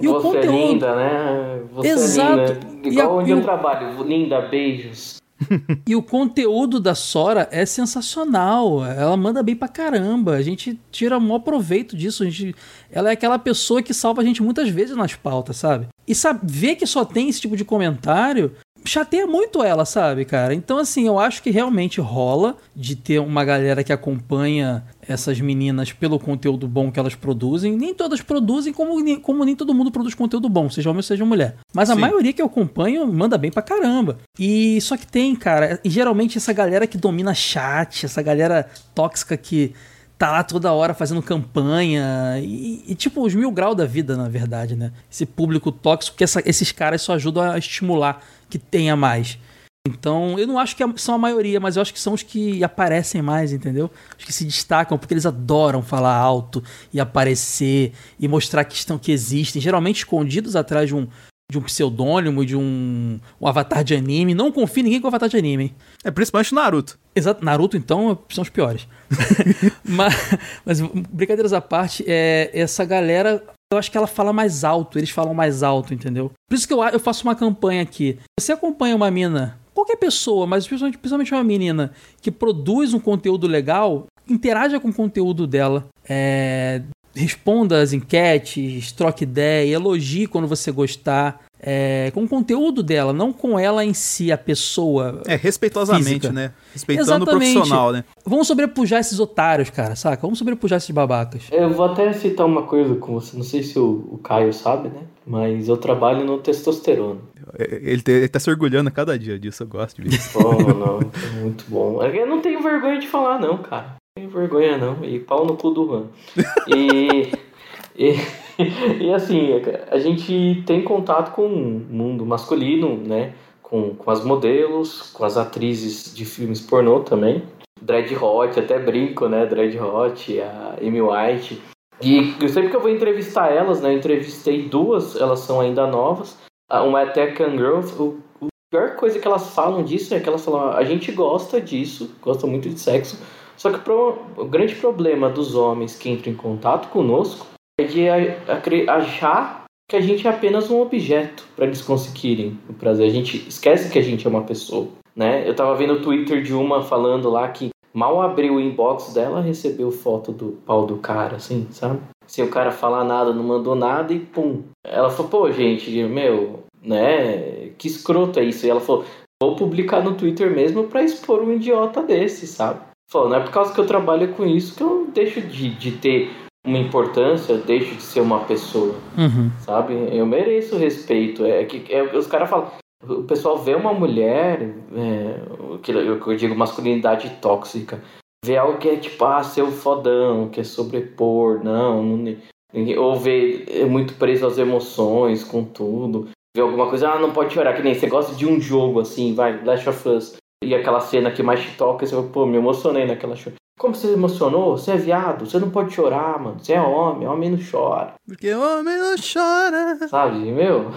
E Você o conteúdo... é linda, né? Você Exato. é linda. Igual a... onde eu trabalho. Linda, beijos. e o conteúdo da Sora é sensacional. Ela manda bem pra caramba. A gente tira o maior proveito disso. A gente... Ela é aquela pessoa que salva a gente muitas vezes nas pautas, sabe? E sabe, ver que só tem esse tipo de comentário chateia muito ela, sabe, cara? Então, assim, eu acho que realmente rola de ter uma galera que acompanha essas meninas pelo conteúdo bom que elas produzem. Nem todas produzem, como, como nem todo mundo produz conteúdo bom, seja homem ou seja mulher. Mas a Sim. maioria que eu acompanho manda bem pra caramba. E só que tem, cara, e geralmente essa galera que domina chat, essa galera tóxica que tá lá toda hora fazendo campanha e, e, tipo os mil graus da vida, na verdade, né? Esse público tóxico que essa, esses caras só ajudam a estimular que tenha mais. Então, eu não acho que são a maioria, mas eu acho que são os que aparecem mais, entendeu? Os que se destacam, porque eles adoram falar alto e aparecer e mostrar que estão que existem, geralmente escondidos atrás de um, de um pseudônimo, de um, um avatar de anime. Não confie ninguém com avatar de anime, hein? É principalmente Naruto. Exato, Naruto, então, são os piores. mas, mas, brincadeiras à parte, é, essa galera, eu acho que ela fala mais alto, eles falam mais alto, entendeu? Por isso que eu, eu faço uma campanha aqui. Você acompanha uma mina, qualquer pessoa, mas principalmente, principalmente uma menina que produz um conteúdo legal, interaja com o conteúdo dela. É, responda as enquetes, troque ideia, elogie quando você gostar. É, com o conteúdo dela, não com ela em si, a pessoa. É, respeitosamente, física. né? Respeitando Exatamente. o profissional, né? Vamos sobrepujar esses otários, cara, saca? Vamos sobrepujar esses babacas. Eu vou até citar uma coisa com você, não sei se o, o Caio sabe, né? Mas eu trabalho no testosterona. É, ele, te, ele tá se orgulhando a cada dia disso, eu gosto de ver. Oh, não, é muito bom. Eu não tenho vergonha de falar, não, cara tenho vergonha não. E pau no cu do Juan. E. e e assim, a gente tem contato com o mundo masculino, né? Com, com as modelos, com as atrizes de filmes pornô também. Dread Hot, até brinco, né? Dread Hot, a Amy White. E sempre que eu vou entrevistar elas, né? Eu entrevistei duas, elas são ainda novas. Uma é and Growth. O, a pior coisa que elas falam disso é que elas falam: a gente gosta disso, gosta muito de sexo. Só que o grande problema dos homens que entram em contato conosco é de achar que a gente é apenas um objeto para eles conseguirem o prazer. A gente esquece que a gente é uma pessoa, né? Eu tava vendo o Twitter de uma falando lá que mal abriu o inbox dela, recebeu foto do pau do cara, assim, sabe? Sem o cara falar nada, não mandou nada e pum. Ela falou, pô, gente, meu, né? Que escroto é isso. E ela falou, vou publicar no Twitter mesmo para expor um idiota desse, sabe? Falou, não é por causa que eu trabalho com isso que eu deixo de, de ter uma importância, deixo de ser uma pessoa, uhum. sabe? Eu mereço respeito. É que é, os caras falam, o pessoal vê uma mulher, é, que eu digo masculinidade tóxica, vê algo que é tipo, ah, ser o fodão, que é sobrepor, não, não ou vê é muito preso às emoções, com tudo, vê alguma coisa, ah, não pode chorar, que nem você gosta de um jogo assim, vai, Last of Us, e aquela cena que mais te toca, você fala, pô, me emocionei naquela. Como você emocionou? Você é viado, você não pode chorar, mano. Você é homem, homem não chora. Porque homem não chora. Sabe, meu?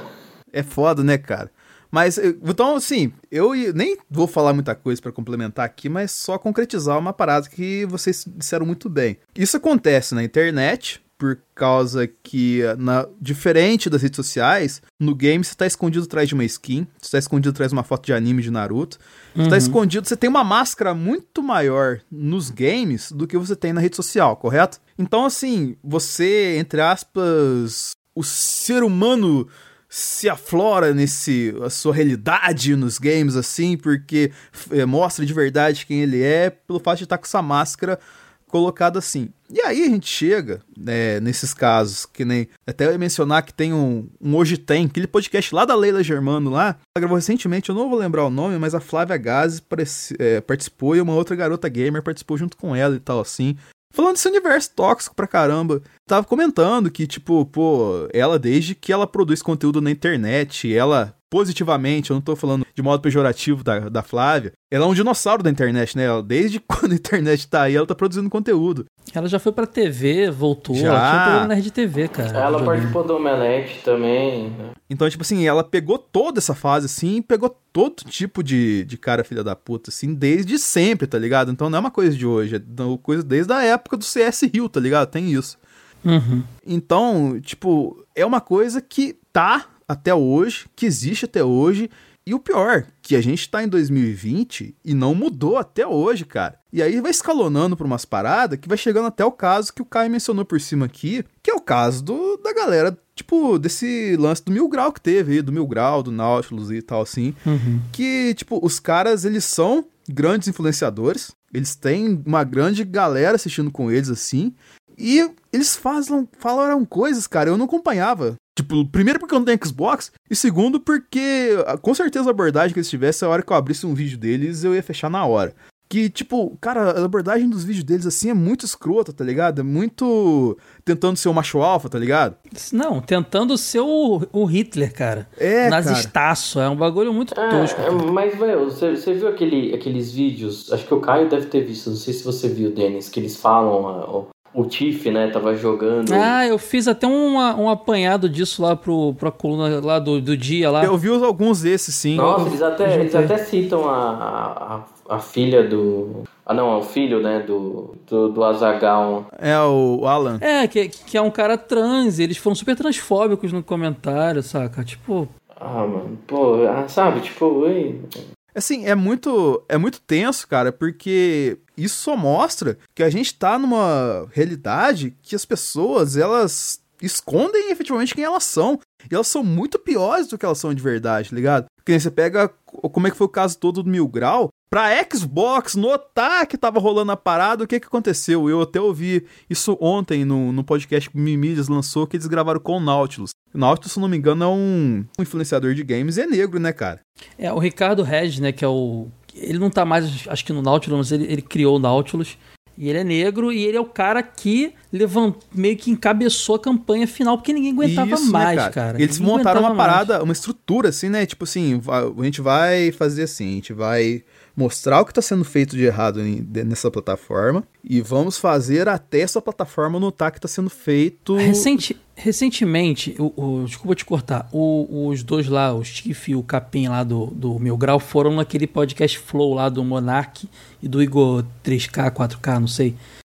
É foda, né, cara? Mas, então, assim, eu nem vou falar muita coisa para complementar aqui, mas só concretizar uma parada que vocês disseram muito bem. Isso acontece na internet, por causa que, na, diferente das redes sociais, no game você tá escondido atrás de uma skin, você tá escondido atrás de uma foto de anime de Naruto, você tá uhum. tá escondido, você tem uma máscara muito maior nos games do que você tem na rede social, correto? Então, assim, você, entre aspas, o ser humano se aflora nesse a sua realidade nos games assim, porque é, mostra de verdade quem ele é pelo fato de estar com essa máscara colocado assim. E aí a gente chega, né, nesses casos, que nem. Até eu ia mencionar que tem um, um Hoje Tem, aquele podcast lá da Leila Germano lá. Ela gravou recentemente, eu não vou lembrar o nome, mas a Flávia Gazi é, participou e uma outra garota gamer participou junto com ela e tal, assim. Falando desse universo tóxico pra caramba. Tava comentando que, tipo, pô, ela desde que ela produz conteúdo na internet, ela positivamente, eu não tô falando de modo pejorativo da, da Flávia, ela é um dinossauro da internet, né? Ela, desde quando a internet tá aí, ela tá produzindo conteúdo. Ela já foi pra TV, voltou, já. ela tinha programa na Rede TV, cara. Ela participou do Omelete também. Né? Então, tipo assim, ela pegou toda essa fase, assim, pegou todo tipo de, de cara filha da puta, assim, desde sempre, tá ligado? Então não é uma coisa de hoje, é uma coisa desde a época do CS Rio, tá ligado? Tem isso. Uhum. Então, tipo, é uma coisa que tá até hoje, que existe até hoje. E o pior, que a gente tá em 2020 e não mudou até hoje, cara. E aí vai escalonando pra umas paradas que vai chegando até o caso que o Caio mencionou por cima aqui, que é o caso do, da galera, tipo, desse lance do Mil Grau que teve aí, do Mil Grau, do Nautilus e tal, assim. Uhum. Que, tipo, os caras, eles são grandes influenciadores, eles têm uma grande galera assistindo com eles, assim, e eles fazem, falaram coisas, cara, eu não acompanhava. Tipo, primeiro porque eu não tenho Xbox, e segundo porque ah, com certeza a abordagem que eles tivessem, a hora que eu abrisse um vídeo deles, eu ia fechar na hora. Que, tipo, cara, a abordagem dos vídeos deles, assim, é muito escrota, tá ligado? É muito tentando ser o macho alfa, tá ligado? Não, tentando ser o, o Hitler, cara. É, Nazistaço, é um bagulho muito é, tosco. É, mas, velho, você, você viu aquele, aqueles vídeos, acho que o Caio deve ter visto, não sei se você viu, Denis, que eles falam o Tiff, né, tava jogando. Ah, eu fiz até um, um apanhado disso lá pro, pra coluna lá do, do dia lá. Eu vi alguns desses, sim. Nossa, eles até, eles até citam a, a, a, filha do. Ah, não, é o filho, né, do, do, do Azagal. É, o Alan. É, que, que é um cara trans, eles foram super transfóbicos no comentário, saca? Tipo. Ah, mano, pô, ah, sabe, tipo, ui. Assim, é muito, é muito tenso, cara, porque isso só mostra que a gente tá numa realidade que as pessoas, elas escondem efetivamente quem elas são. E elas são muito piores do que elas são de verdade, tá ligado? Porque você pega como é que foi o caso todo do Mil Grau, pra Xbox notar que tava rolando a parada, o que que aconteceu? Eu até ouvi isso ontem no, no podcast que o Mimídias lançou, que eles gravaram com o Nautilus. O Nautilus, se não me engano, é um, influenciador de games e é negro, né, cara? É, o Ricardo Regis, né, que é o... Ele não tá mais, acho que no Nautilus, mas ele, ele criou o Nautilus. E ele é negro e ele é o cara que levant... meio que encabeçou a campanha final, porque ninguém aguentava Isso, né, mais, né, cara? cara? Eles ninguém montaram uma parada, mais. uma estrutura, assim, né? Tipo assim, a gente vai fazer assim, a gente vai mostrar o que está sendo feito de errado nessa plataforma e vamos fazer até essa plataforma notar que está sendo feito. Recente, recentemente, o, o, desculpa te cortar, o, os dois lá, o Stiff e o Capim lá do, do Meu Grau, foram naquele podcast Flow lá do Monark e do Igor 3K, 4K, não sei.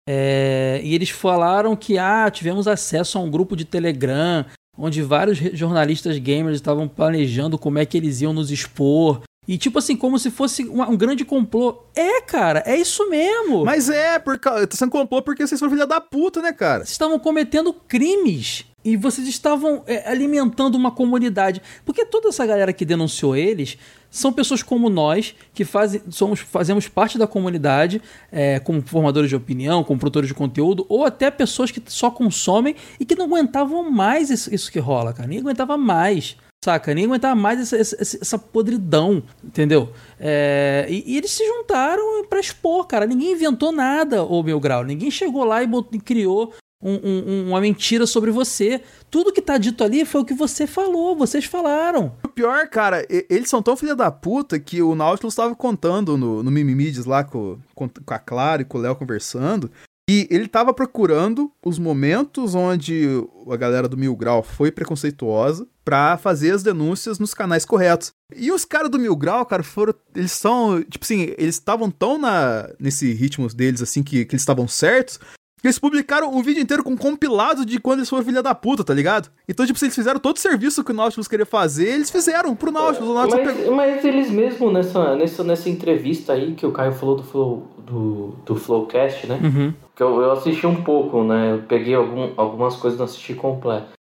É, e eles falaram que ah, tivemos acesso a um grupo de Telegram onde vários jornalistas gamers estavam planejando como é que eles iam nos expor e tipo assim, como se fosse um, um, grande complô. É, cara, é isso mesmo. Mas é, porque tá sendo complô porque vocês foram filha da puta, né, cara? Vocês estavam cometendo crimes. E vocês estavam é, alimentando uma comunidade. Porque toda essa galera que denunciou eles são pessoas como nós, que somos, fazemos parte da comunidade, é, como formadores de opinião, como produtores de conteúdo, ou até pessoas que só consomem e que não aguentavam mais isso, isso que rola, cara. Nem aguentava mais. Saca? Nem aguentava mais essa, essa, essa podridão, entendeu? É, e, e, eles se juntaram para expor, cara. Ninguém inventou nada, ô meu grau. Ninguém chegou lá e, botou, e criou um, um, uma mentira sobre você. Tudo que tá dito ali foi o que você falou, vocês falaram. O pior, cara, eles são tão filha da puta que o Nautilus estava contando no, no Mimimides lá com, com, com a Clara e com o Léo conversando e ele tava procurando os momentos onde a galera do Mil Grau foi preconceituosa para fazer as denúncias nos canais corretos. E os caras do Mil Grau, cara, foram. Eles são. Tipo assim, eles estavam tão na, nesse ritmo deles, assim, que, que eles estavam certos, eles publicaram um vídeo inteiro com compilado de quando eles foram filha da puta, tá ligado? Então, tipo, se eles fizeram todo o serviço que o Nautilus queria fazer, eles fizeram pro Nautilus. O Nautilus mas, pegou... mas eles mesmo nessa, nessa, nessa entrevista aí que o Caio falou do, Flow, do, do Flowcast, né? Uhum. Que eu, eu assisti um pouco, né? Eu peguei algum, algumas coisas, não assisti completo.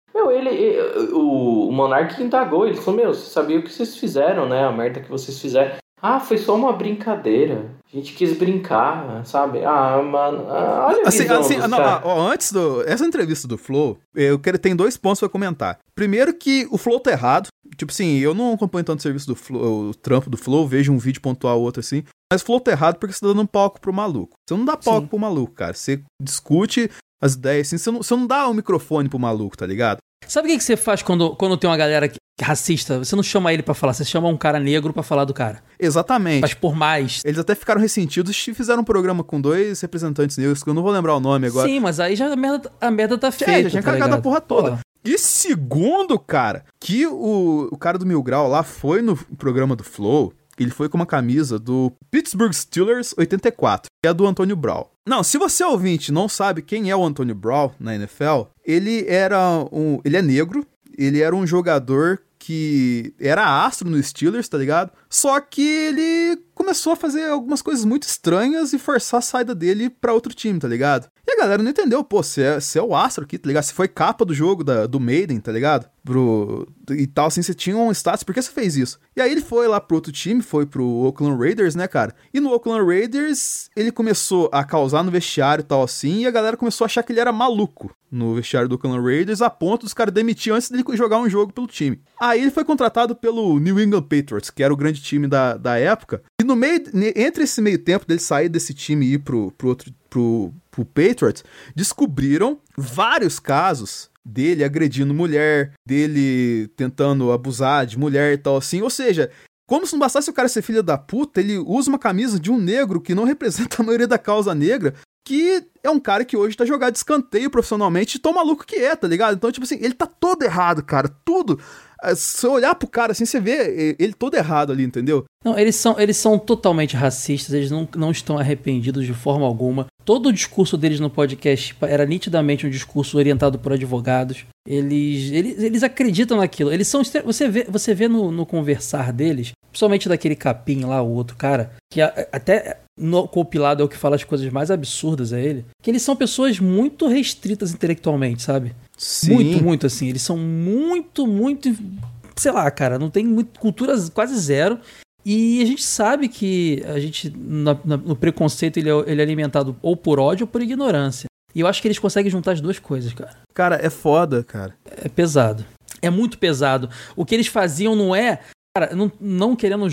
Ele, ele o, o Monark indagou, ele falou, meu, você sabia o que vocês fizeram, né? A merda que vocês fizeram. Ah, foi só uma brincadeira. A gente quis brincar, sabe? Ah, mano, ah, olha assim, assim, não, ó, antes do essa entrevista do Flow, eu quero tem dois pontos para comentar. Primeiro que o Flow tá errado. Tipo assim, eu não acompanho tanto o serviço do Flow, o trampo do Flow, vejo um vídeo pontual ou outro assim. Mas o Flow tá errado porque você tá dando um palco pro maluco. Você não dá palco Sim. pro maluco, cara. Você discute as ideias assim, você não, você não dá o um microfone pro maluco, tá ligado? Sabe o que, que você faz quando, quando tem uma galera que, racista? Você não chama ele para falar, você chama um cara negro para falar do cara. Exatamente. Mas por mais. Eles até ficaram ressentidos e fizeram um programa com dois representantes negros, que eu não vou lembrar o nome agora. Sim, mas aí já a merda, a merda tá feita. É, já tinha tá cagado a porra toda. E segundo, cara, que o, o cara do Mil Grau lá foi no programa do Flow, ele foi com uma camisa do Pittsburgh Steelers 84, que é do Antônio Brown. Não, se você ouvinte não sabe quem é o Antônio Brown na NFL, ele era um, ele é negro, ele era um jogador que era astro no Steelers, tá ligado? Só que ele começou a fazer algumas coisas muito estranhas e forçar a saída dele para outro time, tá ligado? E a galera não entendeu, pô, você é, você é o astro aqui, tá ligado? Você foi capa do jogo da, do Maiden, tá ligado? Pro, e tal, assim, você tinha um status, por que você fez isso? E aí ele foi lá pro outro time, foi pro Oakland Raiders, né, cara? E no Oakland Raiders, ele começou a causar no vestiário e tal, assim, e a galera começou a achar que ele era maluco no vestiário do Oakland Raiders, a ponto dos caras demitir antes dele jogar um jogo pelo time. Aí ele foi contratado pelo New England Patriots, que era o grande time da, da época, e no meio, entre esse meio tempo dele sair desse time e ir pro, pro outro, pro, pro Patriots, descobriram vários casos dele agredindo mulher, dele tentando abusar de mulher e tal assim. Ou seja, como se não bastasse o cara ser filho da puta, ele usa uma camisa de um negro que não representa a maioria da causa negra, que é um cara que hoje tá jogado de escanteio profissionalmente, tão maluco que é, tá ligado? Então, tipo assim, ele tá todo errado, cara. Tudo. É, se eu olhar pro cara assim, você vê ele todo errado ali, entendeu? Não, eles são, eles são totalmente racistas, eles não, não estão arrependidos de forma alguma. Todo o discurso deles no podcast era nitidamente um discurso orientado por advogados. Eles, eles, eles acreditam naquilo. Eles são. Você vê, você vê no, no conversar deles, principalmente daquele capim lá, o outro cara, que até no compilado é o que fala as coisas mais absurdas a ele, que eles são pessoas muito restritas intelectualmente, sabe? Sim. Muito, muito assim. Eles são muito, muito. Sei lá, cara, não tem muito, cultura quase zero. E a gente sabe que a gente, na, no preconceito, ele é, ele é alimentado ou por ódio ou por ignorância. E eu acho que eles conseguem juntar as duas coisas, cara. Cara, é foda, cara. É pesado. É muito pesado. O que eles faziam não é. Cara, não, não querendo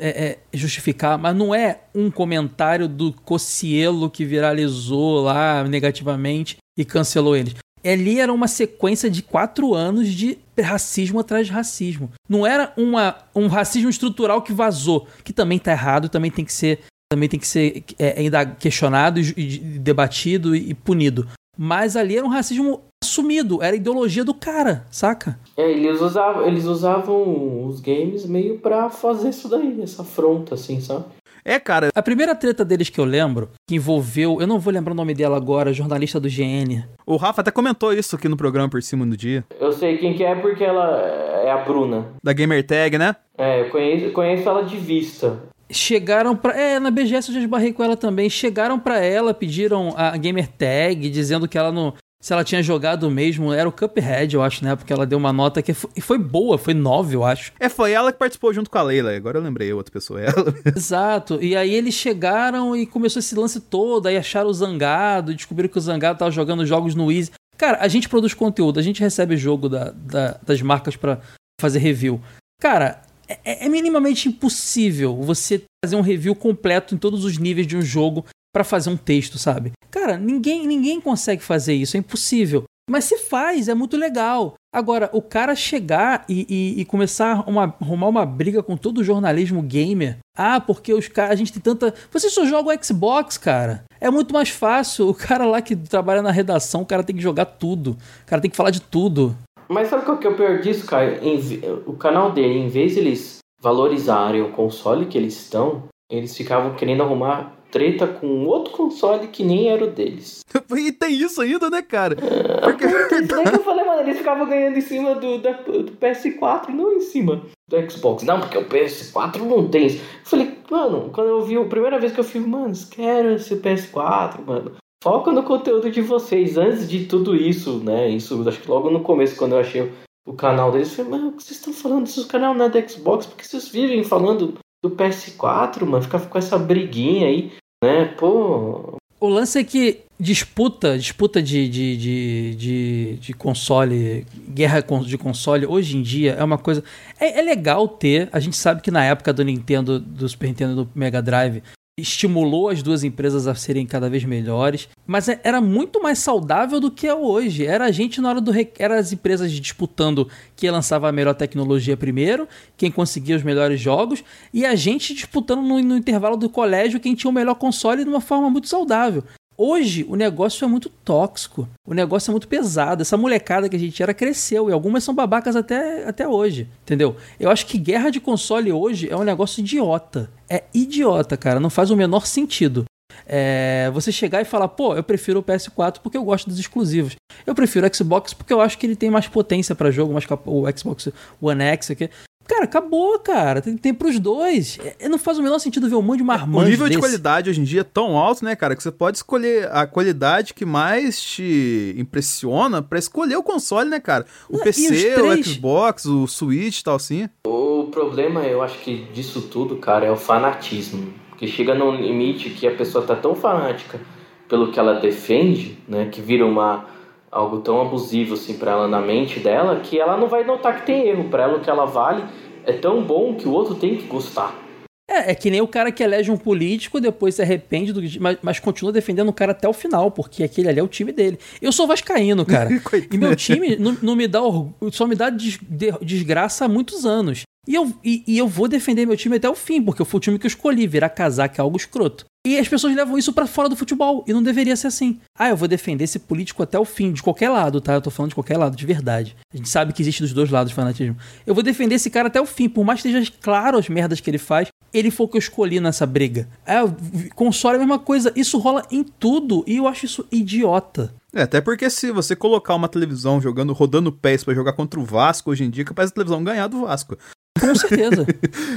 é, é, justificar, mas não é um comentário do Cocielo que viralizou lá negativamente e cancelou eles. Ali era uma sequência de quatro anos de racismo atrás de racismo. Não era uma, um racismo estrutural que vazou, que também tá errado, também tem que ser, também tem que ser é, ainda questionado e, e debatido e, e punido. Mas ali era um racismo assumido, era a ideologia do cara, saca? É, eles usavam, eles usavam os games meio pra fazer isso daí, essa afronta, assim, sabe? É, cara. A primeira treta deles que eu lembro, que envolveu, eu não vou lembrar o nome dela agora, jornalista do GN. O Rafa até comentou isso aqui no programa por cima do dia. Eu sei quem que é porque ela é a Bruna. Da Gamer Tag, né? É, eu conheço, conheço ela de vista. Chegaram pra. É, na BGS eu já esbarrei com ela também. Chegaram pra ela, pediram a gamer tag, dizendo que ela não, se ela tinha jogado mesmo, era o Cuphead, eu acho, né? Porque ela deu uma nota que foi, foi boa, foi 9, eu acho. É, foi ela que participou junto com a Leila, agora eu lembrei, outra pessoa, ela. Exato, e aí eles chegaram e começou esse lance todo, aí acharam o Zangado, descobriram que o Zangado tava jogando jogos no Easy. Cara, a gente produz conteúdo, a gente recebe jogo da, da, das marcas para fazer review. Cara, é, é minimamente impossível você fazer um review completo em todos os níveis de um jogo para fazer um texto, sabe? Cara, ninguém, ninguém consegue fazer isso, é impossível. Mas se faz, é muito legal. Agora, o cara chegar e, e, e começar a arrumar uma briga com todo o jornalismo gamer. Ah, porque os caras. A gente tem tanta. Você só joga o Xbox, cara. É muito mais fácil. O cara lá que trabalha na redação, o cara tem que jogar tudo. O cara tem que falar de tudo. Mas sabe qual que é o pior disso, cara? O canal dele, em vez de eles valorizarem o console que eles estão, eles ficavam querendo arrumar treta com outro console que nem era o deles. e tem isso ainda, né, cara? Porque... É que eu falei, mano, eles ficavam ganhando em cima do, da, do PS4 não em cima do Xbox. Não, porque o PS4 não tem isso. Eu falei, mano, quando eu vi, a primeira vez que eu fiz, mano, quero esse PS4, mano. Foca no conteúdo de vocês antes de tudo isso, né? Isso, acho que logo no começo, quando eu achei o canal deles, eu falei, mano, o que vocês estão falando? Se o canal não é do Xbox, por que vocês vivem falando do PS4, mano? Fica com essa briguinha aí né? Pô. O lance é que disputa, disputa de, de, de, de, de console, guerra de console, hoje em dia é uma coisa. É, é, legal ter. A gente sabe que na época do Nintendo, do Super Nintendo do Mega Drive, estimulou as duas empresas a serem cada vez melhores, mas é, era muito mais saudável do que é hoje. Era a gente na hora do era as empresas disputando quem lançava a melhor tecnologia primeiro, quem conseguia os melhores jogos, e a gente disputando no, no intervalo do colégio quem tinha o melhor console de uma forma muito saudável. Hoje o negócio é muito tóxico, o negócio é muito pesado. Essa molecada que a gente era cresceu e algumas são babacas até, até hoje, entendeu? Eu acho que guerra de console hoje é um negócio idiota. É idiota, cara, não faz o menor sentido. É, você chegar e falar, pô, eu prefiro o PS4 porque eu gosto dos exclusivos. Eu prefiro o Xbox porque eu acho que ele tem mais potência para jogo, mais o Xbox One X aqui. Cara, acabou, cara. Tem, tem pros dois. É, não faz o menor sentido ver um monte de marmanjo O nível desse. de qualidade hoje em dia é tão alto, né, cara, que você pode escolher a qualidade que mais te impressiona para escolher o console, né, cara? O PC, três... o Xbox, o Switch e tal assim. O problema, eu acho que disso tudo, cara, é o fanatismo. Porque chega num limite que a pessoa tá tão fanática pelo que ela defende, né, que vira uma algo tão abusivo assim para ela na mente dela que ela não vai notar que tem erro para ela o que ela vale é tão bom que o outro tem que gostar é, é que nem o cara que elege um político, depois se arrepende, do, mas, mas continua defendendo o cara até o final, porque aquele ali é o time dele. Eu sou vascaíno, cara. e meu time não, não me dá só me dá des, de, desgraça há muitos anos. E eu, e, e, eu vou defender meu time até o fim, porque foi o time que eu escolhi, virar casaca é algo escroto. E as pessoas levam isso para fora do futebol, e não deveria ser assim. Ah, eu vou defender esse político até o fim, de qualquer lado, tá? Eu tô falando de qualquer lado, de verdade. A gente sabe que existe dos dois lados fanatismo. Eu vou defender esse cara até o fim, por mais que esteja claro as merdas que ele faz, ele foi o que eu escolhi nessa briga. É, console é a mesma coisa, isso rola em tudo, e eu acho isso idiota. É, até porque se você colocar uma televisão jogando, rodando pés para jogar contra o Vasco hoje em dia, capaz da televisão ganhar do Vasco. Com certeza.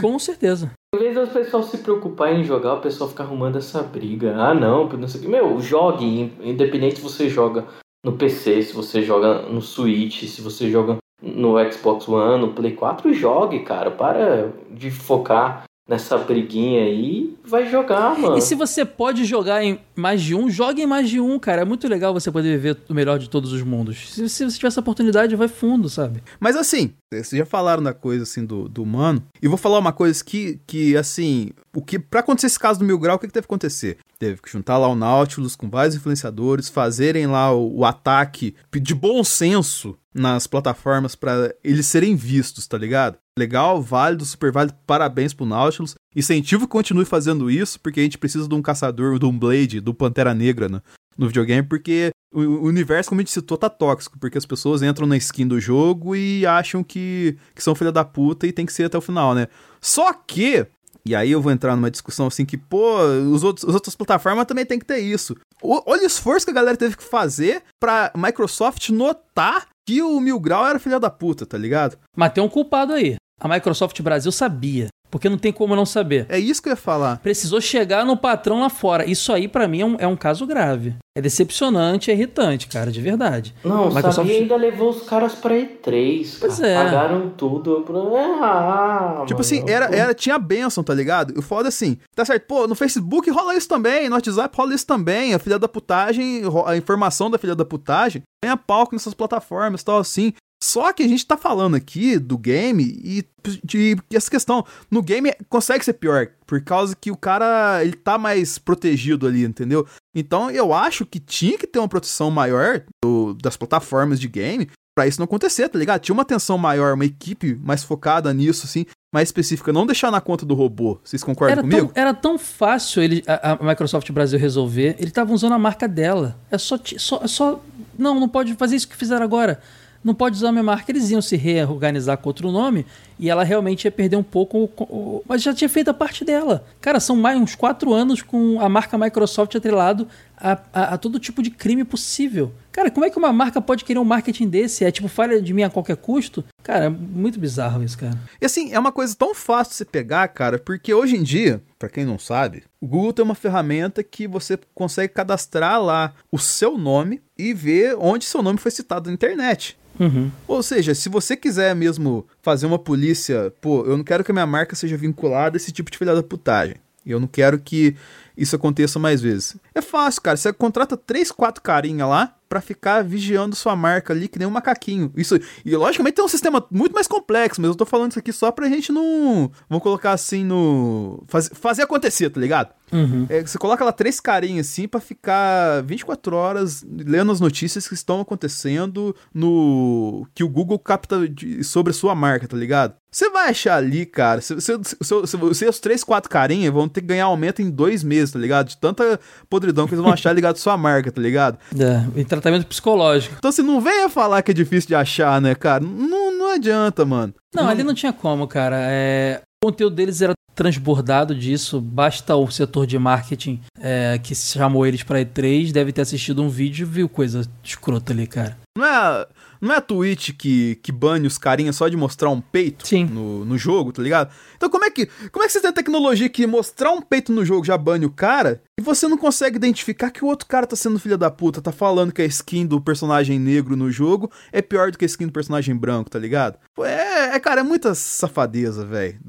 Com certeza. Em vez do pessoal se preocupar em jogar, o pessoal fica arrumando essa briga. Ah, não, não sei o que. Meu, jogue, independente se você joga no PC, se você joga no Switch, se você joga no Xbox One, no Play 4, jogue, cara. Para de focar nessa briguinha aí, vai jogar, mano. E se você pode jogar em mais de um, jogue em mais de um, cara. É muito legal você poder viver o melhor de todos os mundos. Se, se você tiver essa oportunidade, vai fundo, sabe? Mas assim, vocês já falaram da coisa assim do, do humano. E vou falar uma coisa que, que assim, o que para acontecer esse caso do Mil Grau, o que, que teve que acontecer? Teve que juntar lá o Nautilus com vários influenciadores, fazerem lá o, o ataque de bom senso nas plataformas para eles serem vistos, tá ligado? Legal, válido, super válido, parabéns pro Nautilus. Incentivo que continue fazendo isso, porque a gente precisa de um caçador, de um Blade, do Pantera Negra no, no videogame, porque o, o universo, como a gente citou, tá tóxico, porque as pessoas entram na skin do jogo e acham que, que são filha da puta e tem que ser até o final, né? Só que e aí eu vou entrar numa discussão assim que, pô, os outros, as outras plataformas também tem que ter isso. O, olha o esforço que a galera teve que fazer pra Microsoft notar que o Mil Grau era filha da puta, tá ligado? Mas tem um culpado aí. A Microsoft Brasil sabia. Porque não tem como não saber. É isso que eu ia falar. Precisou chegar no patrão lá fora. Isso aí, para mim, é um, é um, caso grave. É decepcionante, é irritante, cara, de verdade. Não, o Microsoft... ainda levou os caras pra E3. Pois é. Pagaram tudo. Pra... Ah, tipo assim, era, era, tinha a benção, tá ligado? O foda é assim, tá certo, pô, no Facebook rola isso também, no WhatsApp rola isso também, a filha da putagem, a informação da filha da putagem, ganha palco nessas plataformas e tal, assim. Só que a gente tá falando aqui do game e de, de, essa questão. No game consegue ser pior, por causa que o cara ele tá mais protegido ali, entendeu? Então eu acho que tinha que ter uma proteção maior do, das plataformas de game para isso não acontecer, tá ligado? Tinha uma atenção maior, uma equipe mais focada nisso, assim, mais específica, não deixar na conta do robô. Vocês concordam era comigo? Tão, era tão fácil ele, a, a, Microsoft Brasil resolver. Ele tava usando a marca dela. É só, só, é só. Não, não pode fazer isso que fizeram agora não pode usar a minha marca. Eles iam se reorganizar com outro nome e ela realmente ia perder um pouco, mas já tinha feito a parte dela. Cara, são mais uns quatro anos com a marca Microsoft atrelado a, a, a, todo tipo de crime possível. Cara, como é que uma marca pode querer um marketing desse? É tipo, falha de mim a qualquer custo? Cara, é muito bizarro isso, cara. E assim, é uma coisa tão fácil de você pegar, cara, porque hoje em dia, para quem não sabe, o Google tem uma ferramenta que você consegue cadastrar lá o seu nome e ver onde seu nome foi citado na internet. Uhum. Ou seja, se você quiser mesmo fazer uma polícia, pô, eu não quero que a minha marca seja vinculada a esse tipo de filha da putagem. Eu não quero que isso aconteça mais vezes. É fácil, cara. Você contrata três, quatro carinha lá, para ficar vigiando sua marca ali que nem um macaquinho. Isso, e logicamente tem um sistema muito mais complexo, mas eu tô falando isso aqui só pra gente não. Vamos colocar assim no. Faz, fazer acontecer, tá ligado? Uhum. É, você coloca lá três carinhas assim para ficar 24 horas lendo as notícias que estão acontecendo no. que o Google capta de, sobre a sua marca, tá ligado? Você vai achar ali, cara. Se, se os três, quatro carinhas vão ter que ganhar aumento em dois meses, tá ligado? De tanta podridão que eles vão achar ligado à sua marca, tá ligado? É, então tratamento psicológico. Então, se não venha falar que é difícil de achar, né, cara? Não, não adianta, mano. Não, não, ali não tinha como, cara. É... O conteúdo deles era transbordado disso. Basta o setor de marketing é, que chamou eles pra E3 deve ter assistido um vídeo e viu coisa escrota ali, cara. Não é não é a Twitch que, que bane os carinhas só de mostrar um peito No, no jogo, tá ligado? Então como é que como é que você tem a tecnologia que mostrar um peito no jogo já bane o cara e você não consegue identificar que o outro cara tá sendo filho da puta, tá falando que a skin do personagem negro no jogo é pior do que a skin do personagem branco, tá ligado? É, é cara, é muita safadeza, velho.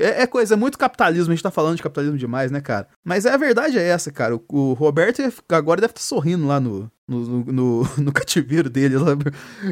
É, é, coisa, é muito capitalismo, a gente tá falando de capitalismo demais, né, cara? Mas é, a verdade é essa, cara. O, o Roberto agora deve estar tá sorrindo lá no, no, no, no, cativeiro dele, sabe?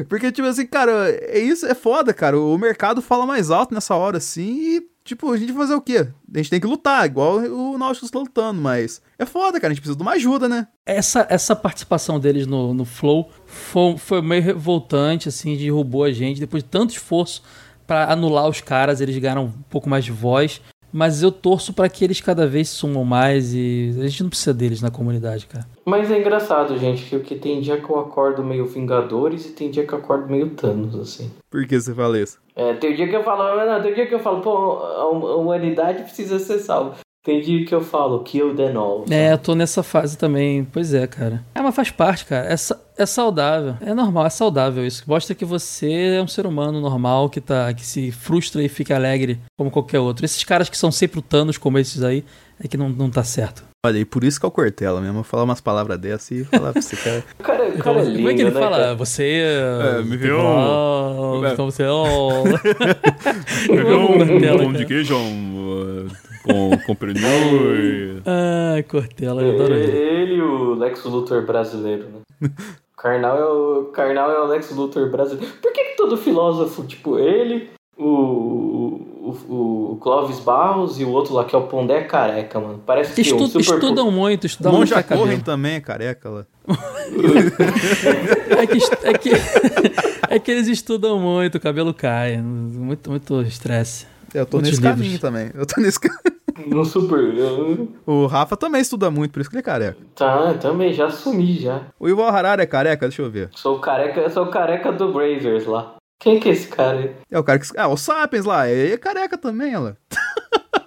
Porque, tipo assim, cara, é isso, é foda, cara. O mercado fala mais alto nessa hora, assim, e, tipo, a gente vai fazer o quê? A gente tem que lutar, igual o Nautilus tá lutando, mas é foda, cara. A gente precisa de uma ajuda, né? Essa, essa participação deles no, no Flow foi, foi meio revoltante, assim, derrubou a gente. Depois de tanto esforço para anular os caras, eles ganharam um pouco mais de voz mas eu torço para que eles cada vez sumam mais e a gente não precisa deles na comunidade, cara. Mas é engraçado, gente, que, que tem dia que eu acordo meio Vingadores e tem dia que eu acordo meio Thanos, assim. Por que você fala isso? É, tem dia que eu falo, não, tem dia que eu falo, pô, a humanidade precisa ser salva. Tem dia que eu falo, kill the all. É, eu tô nessa fase também. Pois é, cara. É, mas faz parte, cara. É, é saudável. É normal, é saudável isso. Mostra que você é um ser humano normal que, tá, que se frustra e fica alegre como qualquer outro. Esses caras que são sempre Thanos, como esses aí, é que não, não tá certo. Olha, e por isso que é o Cortella mesmo. Falar umas palavras dessas e falar pra você, cara. o cara, o cara é lindo, Como é que ele né, fala? Cara? Você. É, me viu? Então você. Oh. me viu um pão de queijo? Um, com comprimidor. Ai, Cortella, eu adoro ele. Ele e o Lex Luthor brasileiro, né? Karnal é o, Karnal é o Lex Luthor brasileiro. Por que, que todo filósofo, tipo, ele, o, o, o Clóvis Barros e o outro lá que é o Pondé é careca, mano? Parece que Estu, um super... Estudam muito, estudam Monja muito pra Corren cabelo. também é careca lá. É que, é, que, é que eles estudam muito, o cabelo cai. Muito, muito estresse. Eu tô Muitos nesse livros. caminho também. Eu tô nesse caminho. Um super... eu- O Rafa também estuda muito, por isso que ele é careca. Tá, também, já assumi, já. O Ival Harari é careca? Deixa eu ver. Sou o careca, eu sou o careca do Brazers lá. Quem que é esse cara aí? É o cara que. Ah, o Sapiens lá, ele é careca também, ela.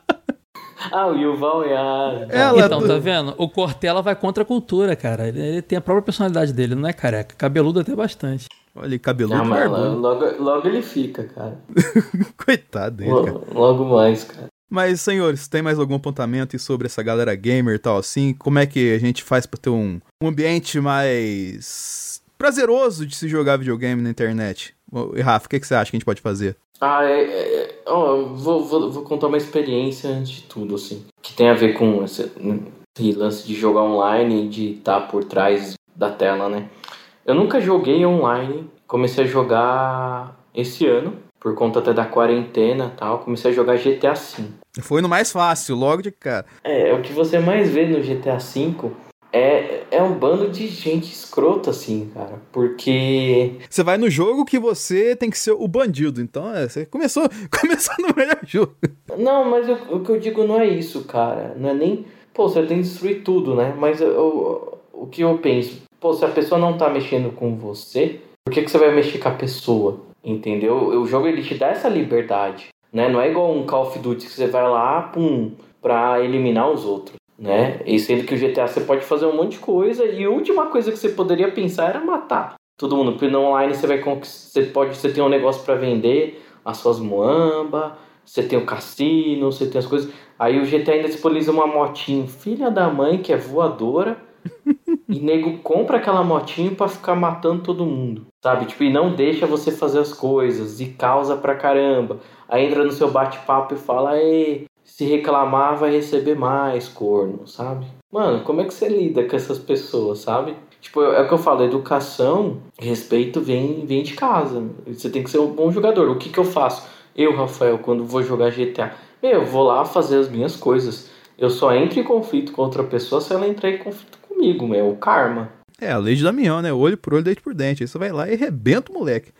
Ah, o Yuval Yar. Ela- Então, tá vendo? O Cortella vai contra a cultura, cara. Ele, ele tem a própria personalidade dele, não é careca. Cabeludo até bastante. Olha, cabeludo Ah, mas barbudo. logo, logo ele fica, cara. Coitado dele, cara. Logo, logo mais, cara. Mas, senhores, tem mais algum apontamento sobre essa galera gamer e tal assim? Como é que a gente faz pra ter um, um ambiente mais prazeroso de se jogar videogame na internet? E Rafa, o que, que você acha que a gente pode fazer? Ah, é. é- ó, eu vou, vou, vou contar uma experiência de tudo, assim. Que tem a ver com esse, esse lance de jogar online e de estar por trás da tela, né? Eu nunca joguei online. Comecei a jogar esse ano, por conta até da quarentena e tal. Comecei a jogar GTA V. Foi no mais fácil, logo de cara. É, o que você mais vê no GTA V é, é um bando de gente escrota, assim, cara. Porque. Você vai no jogo que você tem que ser o bandido. Então, é, você começou, começou no melhor jogo. Não, mas eu- o que eu digo não é isso, cara. Não é nem. Pô, você tem que destruir tudo, né? Mas eu- eu- o que eu penso, pô, se a pessoa não tá mexendo com você, por que, que você vai mexer com a pessoa? Entendeu? O jogo ele te dá essa liberdade, né? Não é igual um Call of Duty que você vai lá, pum, pra eliminar os outros, né? E sendo que o GTA você pode fazer um monte de coisa e a última coisa que você poderia pensar era matar todo mundo. Porque no online você vai você pode, você tem um negócio pra vender, as suas moamba, você tem o cassino, você tem as coisas. Aí o GTA ainda disponibiliza uma motinho, filha da mãe, que é voadora. e nego compra aquela motinho pra ficar matando todo mundo, sabe? Tipo, e não deixa você fazer as coisas, e causa pra caramba. Aí entra no seu bate-papo e fala, ei, se reclamar vai receber mais, corno, sabe? Mano, como é que você lida com essas pessoas, sabe? Tipo, é o que eu falo, educação, respeito vem, vem de casa. Você tem que ser um bom jogador. O que que eu faço? Eu, Rafael, quando vou jogar GTA, meu, eu vou lá fazer as minhas coisas. Eu só entro em conflito com outra pessoa se ela entrar em conflito comigo. É o karma. É, a lei de Damião, né? Olho por olho, dente por dente. Aí você vai lá e arrebenta o moleque.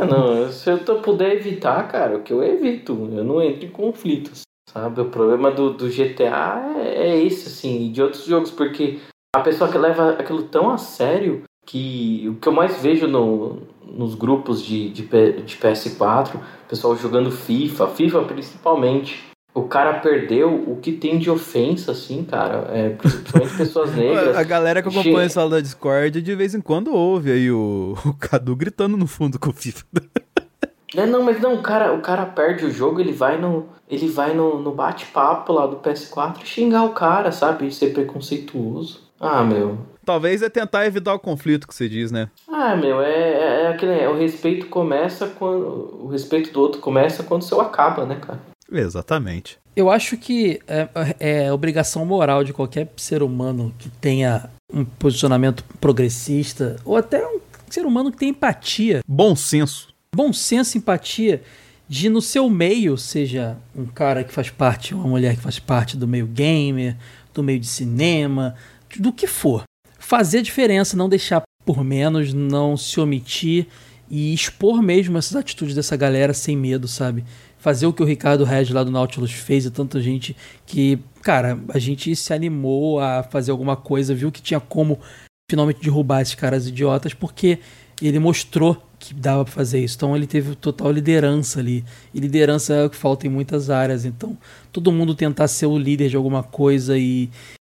Ah, não, se eu puder evitar, cara, o que eu evito, eu não entro em conflitos, sabe? O problema do, do GTA é, é esse, assim, e de outros jogos, porque a pessoa que leva aquilo tão a sério que o que eu mais vejo no, nos grupos de, de, de PS4, pessoal jogando FIFA, FIFA principalmente. O cara perdeu o que tem de ofensa, assim, cara. É, principalmente pessoas negras. A galera que acompanha Gente. a sala da Discord de vez em quando ouve aí o, o Cadu gritando no fundo com o FIFA. É, não, mas não, o cara, o cara perde o jogo, ele vai no. Ele vai no, no bate-papo lá do PS4 e xingar o cara, sabe? E ser preconceituoso. Ah, meu. Talvez é tentar evitar o conflito que você diz, né? Ah, meu, é, é, é aquele. é, o respeito começa quando. O respeito do outro começa quando o seu acaba, né, cara? Exatamente. Eu acho que é, é obrigação moral de qualquer ser humano que tenha um posicionamento progressista, ou até um ser humano que tem empatia, Bom senso. bom senso, empatia, de no seu meio, seja um cara que faz parte, uma mulher que faz parte do meio gamer, do meio de cinema, do que for. Fazer a diferença, não deixar por menos, não se omitir e expor mesmo essas atitudes dessa galera sem medo, sabe? Fazer o que o Ricardo Regis lá do Nautilus fez e tanta gente que, cara, a gente se animou a fazer alguma coisa, viu que tinha como finalmente derrubar esses caras idiotas, porque ele mostrou que dava pra fazer isso. Então ele teve total liderança ali. E liderança é o que falta em muitas áreas. Então, todo mundo tentar ser o líder de alguma coisa e,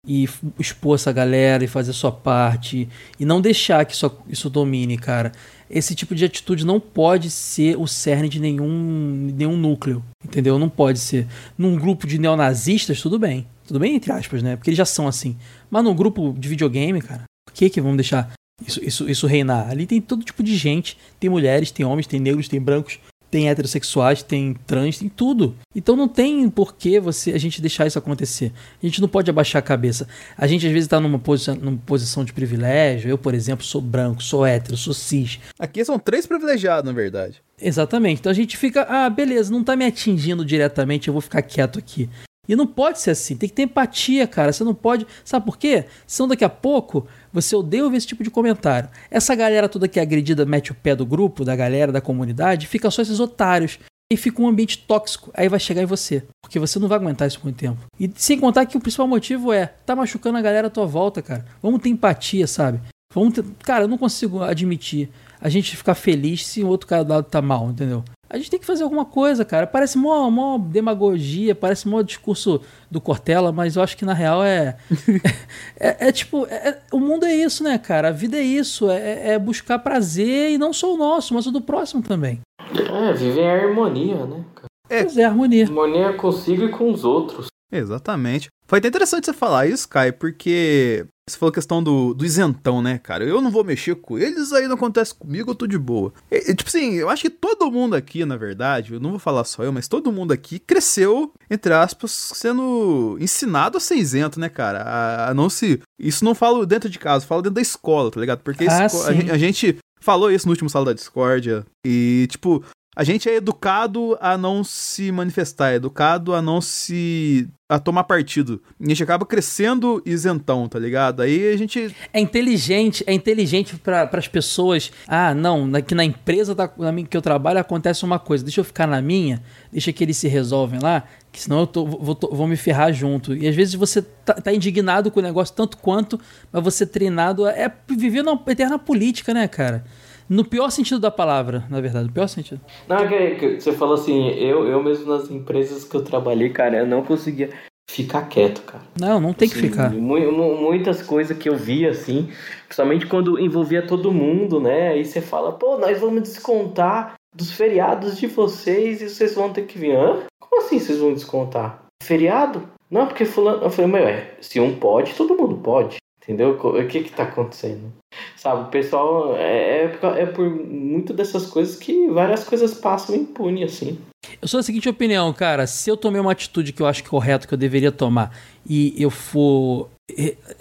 e expor essa galera e fazer sua parte. E não deixar que isso, isso domine, cara. Esse tipo de atitude não pode ser o cerne de nenhum, nenhum núcleo. Entendeu? Não pode ser. Num grupo de neonazistas, tudo bem. Tudo bem, entre aspas, né? Porque eles já são assim. Mas num grupo de videogame, cara, por que que vamos deixar isso, isso, isso reinar? Ali tem todo tipo de gente. Tem mulheres, tem homens, tem negros, tem brancos. Tem heterossexuais, tem trans, tem tudo. Então não tem por que você, a gente deixar isso acontecer. A gente não pode abaixar a cabeça. A gente às vezes está numa posição, numa posição de privilégio. Eu, por exemplo, sou branco, sou hétero, sou cis. Aqui são três privilegiados, na verdade. Exatamente. Então a gente fica, ah, beleza, não tá me atingindo diretamente, eu vou ficar quieto aqui. E não pode ser assim, tem que ter empatia, cara. Você não pode. Sabe por quê? Senão daqui a pouco você odeia ouvir esse tipo de comentário. Essa galera toda que é agredida mete o pé do grupo, da galera, da comunidade, fica só esses otários. E fica um ambiente tóxico. Aí vai chegar em você. Porque você não vai aguentar isso por muito tempo. E sem contar que o principal motivo é tá machucando a galera à tua volta, cara. Vamos ter empatia, sabe? Vamos ter... Cara, eu não consigo admitir a gente ficar feliz se o outro cara do lado tá mal, entendeu? A gente tem que fazer alguma coisa, cara. Parece mó, mó demagogia, parece mó discurso do Cortella, mas eu acho que na real é. é, é, tipo, é, o mundo é isso, né, cara? A vida é isso. É, é, buscar prazer e não só o nosso, mas o do próximo também. É, viver em harmonia, né, cara? É, pois é, harmonia. Harmonia consigo e com os outros. Exatamente. Foi até interessante você falar isso, Kai, porque você falou a questão do, do isentão, né, cara? Eu não vou mexer com eles, aí não acontece comigo, eu tô de boa. E, tipo assim, eu acho que todo mundo aqui, na verdade, eu não vou falar só eu, mas todo mundo aqui cresceu, entre aspas, sendo ensinado a ser isento, né, cara? A, a não se. Isso não falo dentro de casa, falo dentro da escola, tá ligado? Porque ah, a, gente, a gente falou isso no último sala da discórdia. E, tipo, a gente é educado a não se manifestar, é educado a não se. a tomar partido. E a gente acaba crescendo isentão, tá ligado? Aí a gente. É inteligente, é inteligente para as pessoas. Ah, não, que na empresa da, na que eu trabalho acontece uma coisa, deixa eu ficar na minha, deixa que eles se resolvem lá, que senão eu tô, vou, tô, vou me ferrar junto. E às vezes você tá, tá, indignado com o negócio tanto quanto, mas você treinado é viver na eterna política, né, cara? No pior sentido da palavra, na verdade, no pior sentido. Não, é que, que você falou assim, eu, eu mesmo nas empresas que eu trabalhei, cara, eu não conseguia ficar quieto, cara. Não, não tem assim, que ficar. Mu muitas coisas que eu via, assim, principalmente quando envolvia todo mundo, né? Aí você fala, pô, nós vamos descontar dos feriados de vocês e vocês vão ter que vir. Hã? Como assim vocês vão descontar? Feriado? Não, porque fulano. Eu falei, meu, é, se um pode, todo mundo pode. Entendeu? O que que tá acontecendo? Sabe, o pessoal é, é, é por muito dessas coisas que várias coisas passam impune, assim. Eu sou da seguinte opinião, cara. Se eu tomei uma atitude que eu acho correta, que eu deveria tomar, e eu for.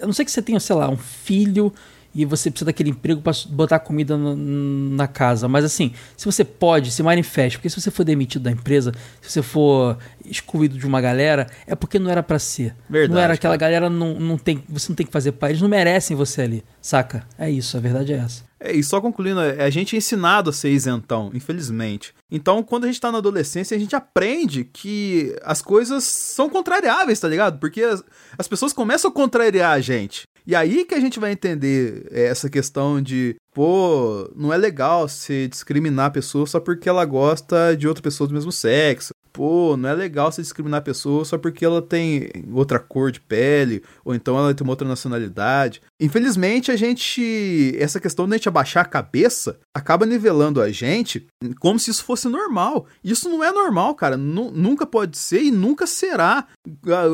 Eu não sei que você tenha, sei lá, um filho e você precisa daquele emprego para botar comida na, na, casa. Mas assim, se você pode, se manifeste. Porque se você for demitido da empresa, se você for excluído de uma galera, é porque não era para ser. Verdade, não era aquela cara. galera, não, não tem, você não tem que fazer parte. Eles não merecem você ali, saca? É isso, a verdade é essa. É, e só concluindo, é, a gente é ensinado a ser isentão, infelizmente. Então, quando a gente tá na adolescência, a gente aprende que as coisas são contrariáveis, tá ligado? Porque as, as pessoas começam a contrariar a gente. E aí que a gente vai entender é, essa questão de, pô, não é legal você discriminar a pessoa só porque ela gosta de outra pessoa do mesmo sexo. Pô, não é legal você discriminar a pessoa só porque ela tem outra cor de pele, ou então ela tem uma outra nacionalidade. Infelizmente, a gente. Essa questão de a gente abaixar a cabeça acaba nivelando a gente como se isso fosse normal. Isso não é normal, cara. Nu nunca pode ser e nunca será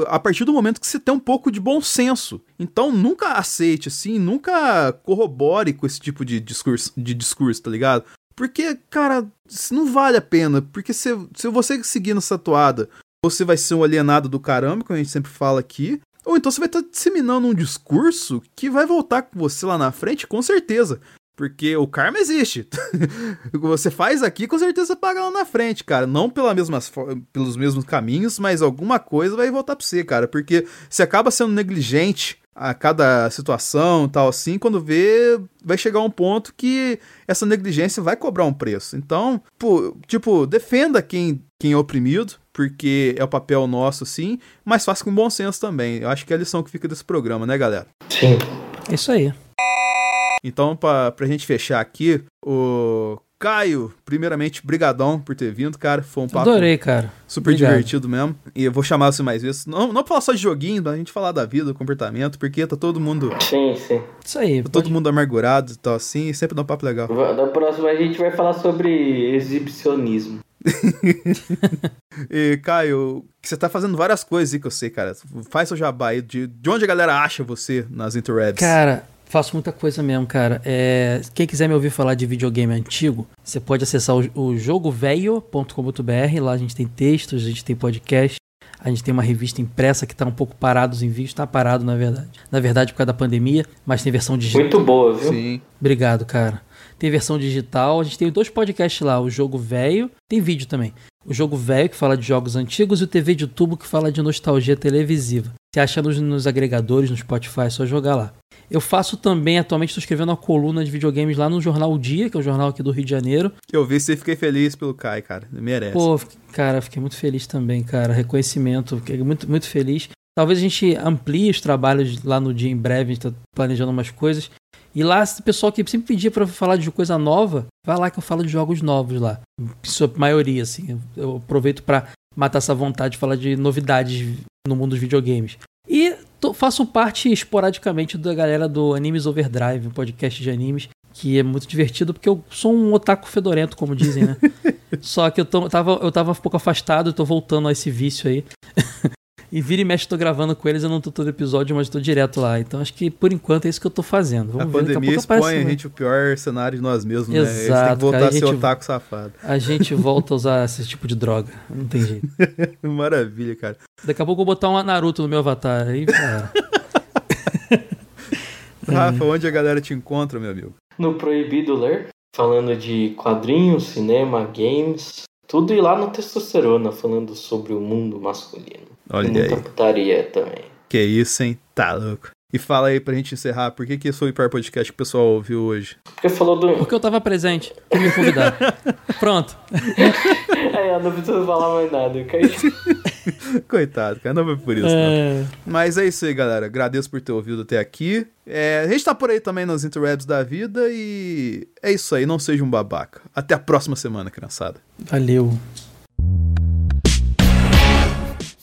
a partir do momento que você tem um pouco de bom senso. Então, nunca aceite assim, nunca corrobore com esse tipo de discurso, de discurso tá ligado? Porque, cara, não vale a pena. Porque se, se você seguir nessa toada, você vai ser um alienado do caramba, como a gente sempre fala aqui. Ou então você vai estar disseminando um discurso que vai voltar com você lá na frente, com certeza. Porque o karma existe. o que você faz aqui, com certeza paga lá na frente, cara. Não pela mesmas, pelos mesmos caminhos, mas alguma coisa vai voltar pra você, cara. Porque você acaba sendo negligente a cada situação tal assim, quando vê, vai chegar um ponto que essa negligência vai cobrar um preço. Então, pô, tipo, defenda quem, quem é oprimido, porque é o papel nosso, sim, mas faça com bom senso também. Eu acho que é a lição que fica desse programa, né, galera? Sim. Isso aí. Então, pra, pra gente fechar aqui, o Caio, primeiramente, brigadão por ter vindo, cara. Foi um papo Adorei, cara. super Obrigado. divertido mesmo. E eu vou chamar você mais vezes. Não, não falar só de joguinho, mas a gente falar da vida, do comportamento, porque tá todo mundo, Sim, sim. Isso aí. tá pode- todo mundo amargurado e tal assim, e sempre dá um papo legal. Da próxima a gente vai falar sobre exibicionismo. E, Caio, você tá fazendo várias coisas aí que eu sei, cara. Faz seu jabá aí. De, de onde a galera acha você nas interwebs? Cara, Faço muita coisa mesmo, cara. É, quem quiser me ouvir falar de videogame antigo, você pode acessar o, o jogovelho.com.br. Lá a gente tem textos, a gente tem podcast, a gente tem uma revista impressa que está um pouco parado os envios, está parado na verdade. Na verdade, por causa da pandemia, mas tem versão digital. Muito boa, viu? Sim. Obrigado, cara. Tem versão digital. A gente tem dois podcasts lá, o Jogo Velho, tem vídeo também. O Jogo Velho, que fala de jogos antigos, e o TV de Tubo, que fala de nostalgia televisiva. Você acha nos, nos agregadores, no Spotify, é só jogar lá. Eu faço também, atualmente estou escrevendo uma coluna de videogames lá no Jornal O Dia, que é o jornal aqui do Rio de Janeiro. Eu vi e fiquei feliz pelo Kai, cara. Merece. Pô, cara, fiquei muito feliz também, cara. Reconhecimento, fiquei muito, muito feliz. Talvez a gente amplie os trabalhos lá no dia em breve, a gente tá planejando umas coisas. E lá, esse pessoal que sempre pedia para falar de coisa nova, vai lá que eu falo de jogos novos lá. Sua maioria, assim. Eu aproveito para matar essa vontade de falar de novidades no mundo dos videogames. E faço parte esporadicamente da galera do Animes Overdrive, um podcast de animes, que é muito divertido, porque eu sou um otaku fedorento, como dizem, né? Só que eu, tô, tava, eu tava um pouco afastado, tô voltando a esse vício aí. E vira e mexe, tô gravando com eles, eu não tô todo episódio, mas tô direto lá. Então acho que por enquanto é isso que eu tô fazendo. Vamos a ver, pandemia a expõe aparece, a né? gente o pior cenário de nós mesmos, né? Exato, A gente tem que voltar cara, a ser a gente- otaku safado. A gente volta a usar esse tipo de droga. Não tem jeito. Maravilha, cara. Daqui a pouco eu vou botar um Naruto no meu avatar. Aí, cara. Rafa, onde a galera te encontra, meu amigo? No Proibido Ler, falando de quadrinhos, cinema, games, tudo e lá no Testosterona, falando sobre o mundo masculino. Olha muita aí. putaria também. Que isso, hein? Tá louco. E fala aí pra gente encerrar, por que que esse foi o Hiper Podcast que o pessoal ouviu hoje? Porque falou do. Porque eu tava presente. E me convidaram. Pronto. É, eu não preciso falar mais nada. Eu caí. Coitado, cara, não foi por isso, não. É, Mas é isso aí, galera. Agradeço por ter ouvido até aqui. É, a gente tá por aí também nos interwebs da vida e é isso aí, não seja um babaca. Até a próxima semana, criançada. valeu.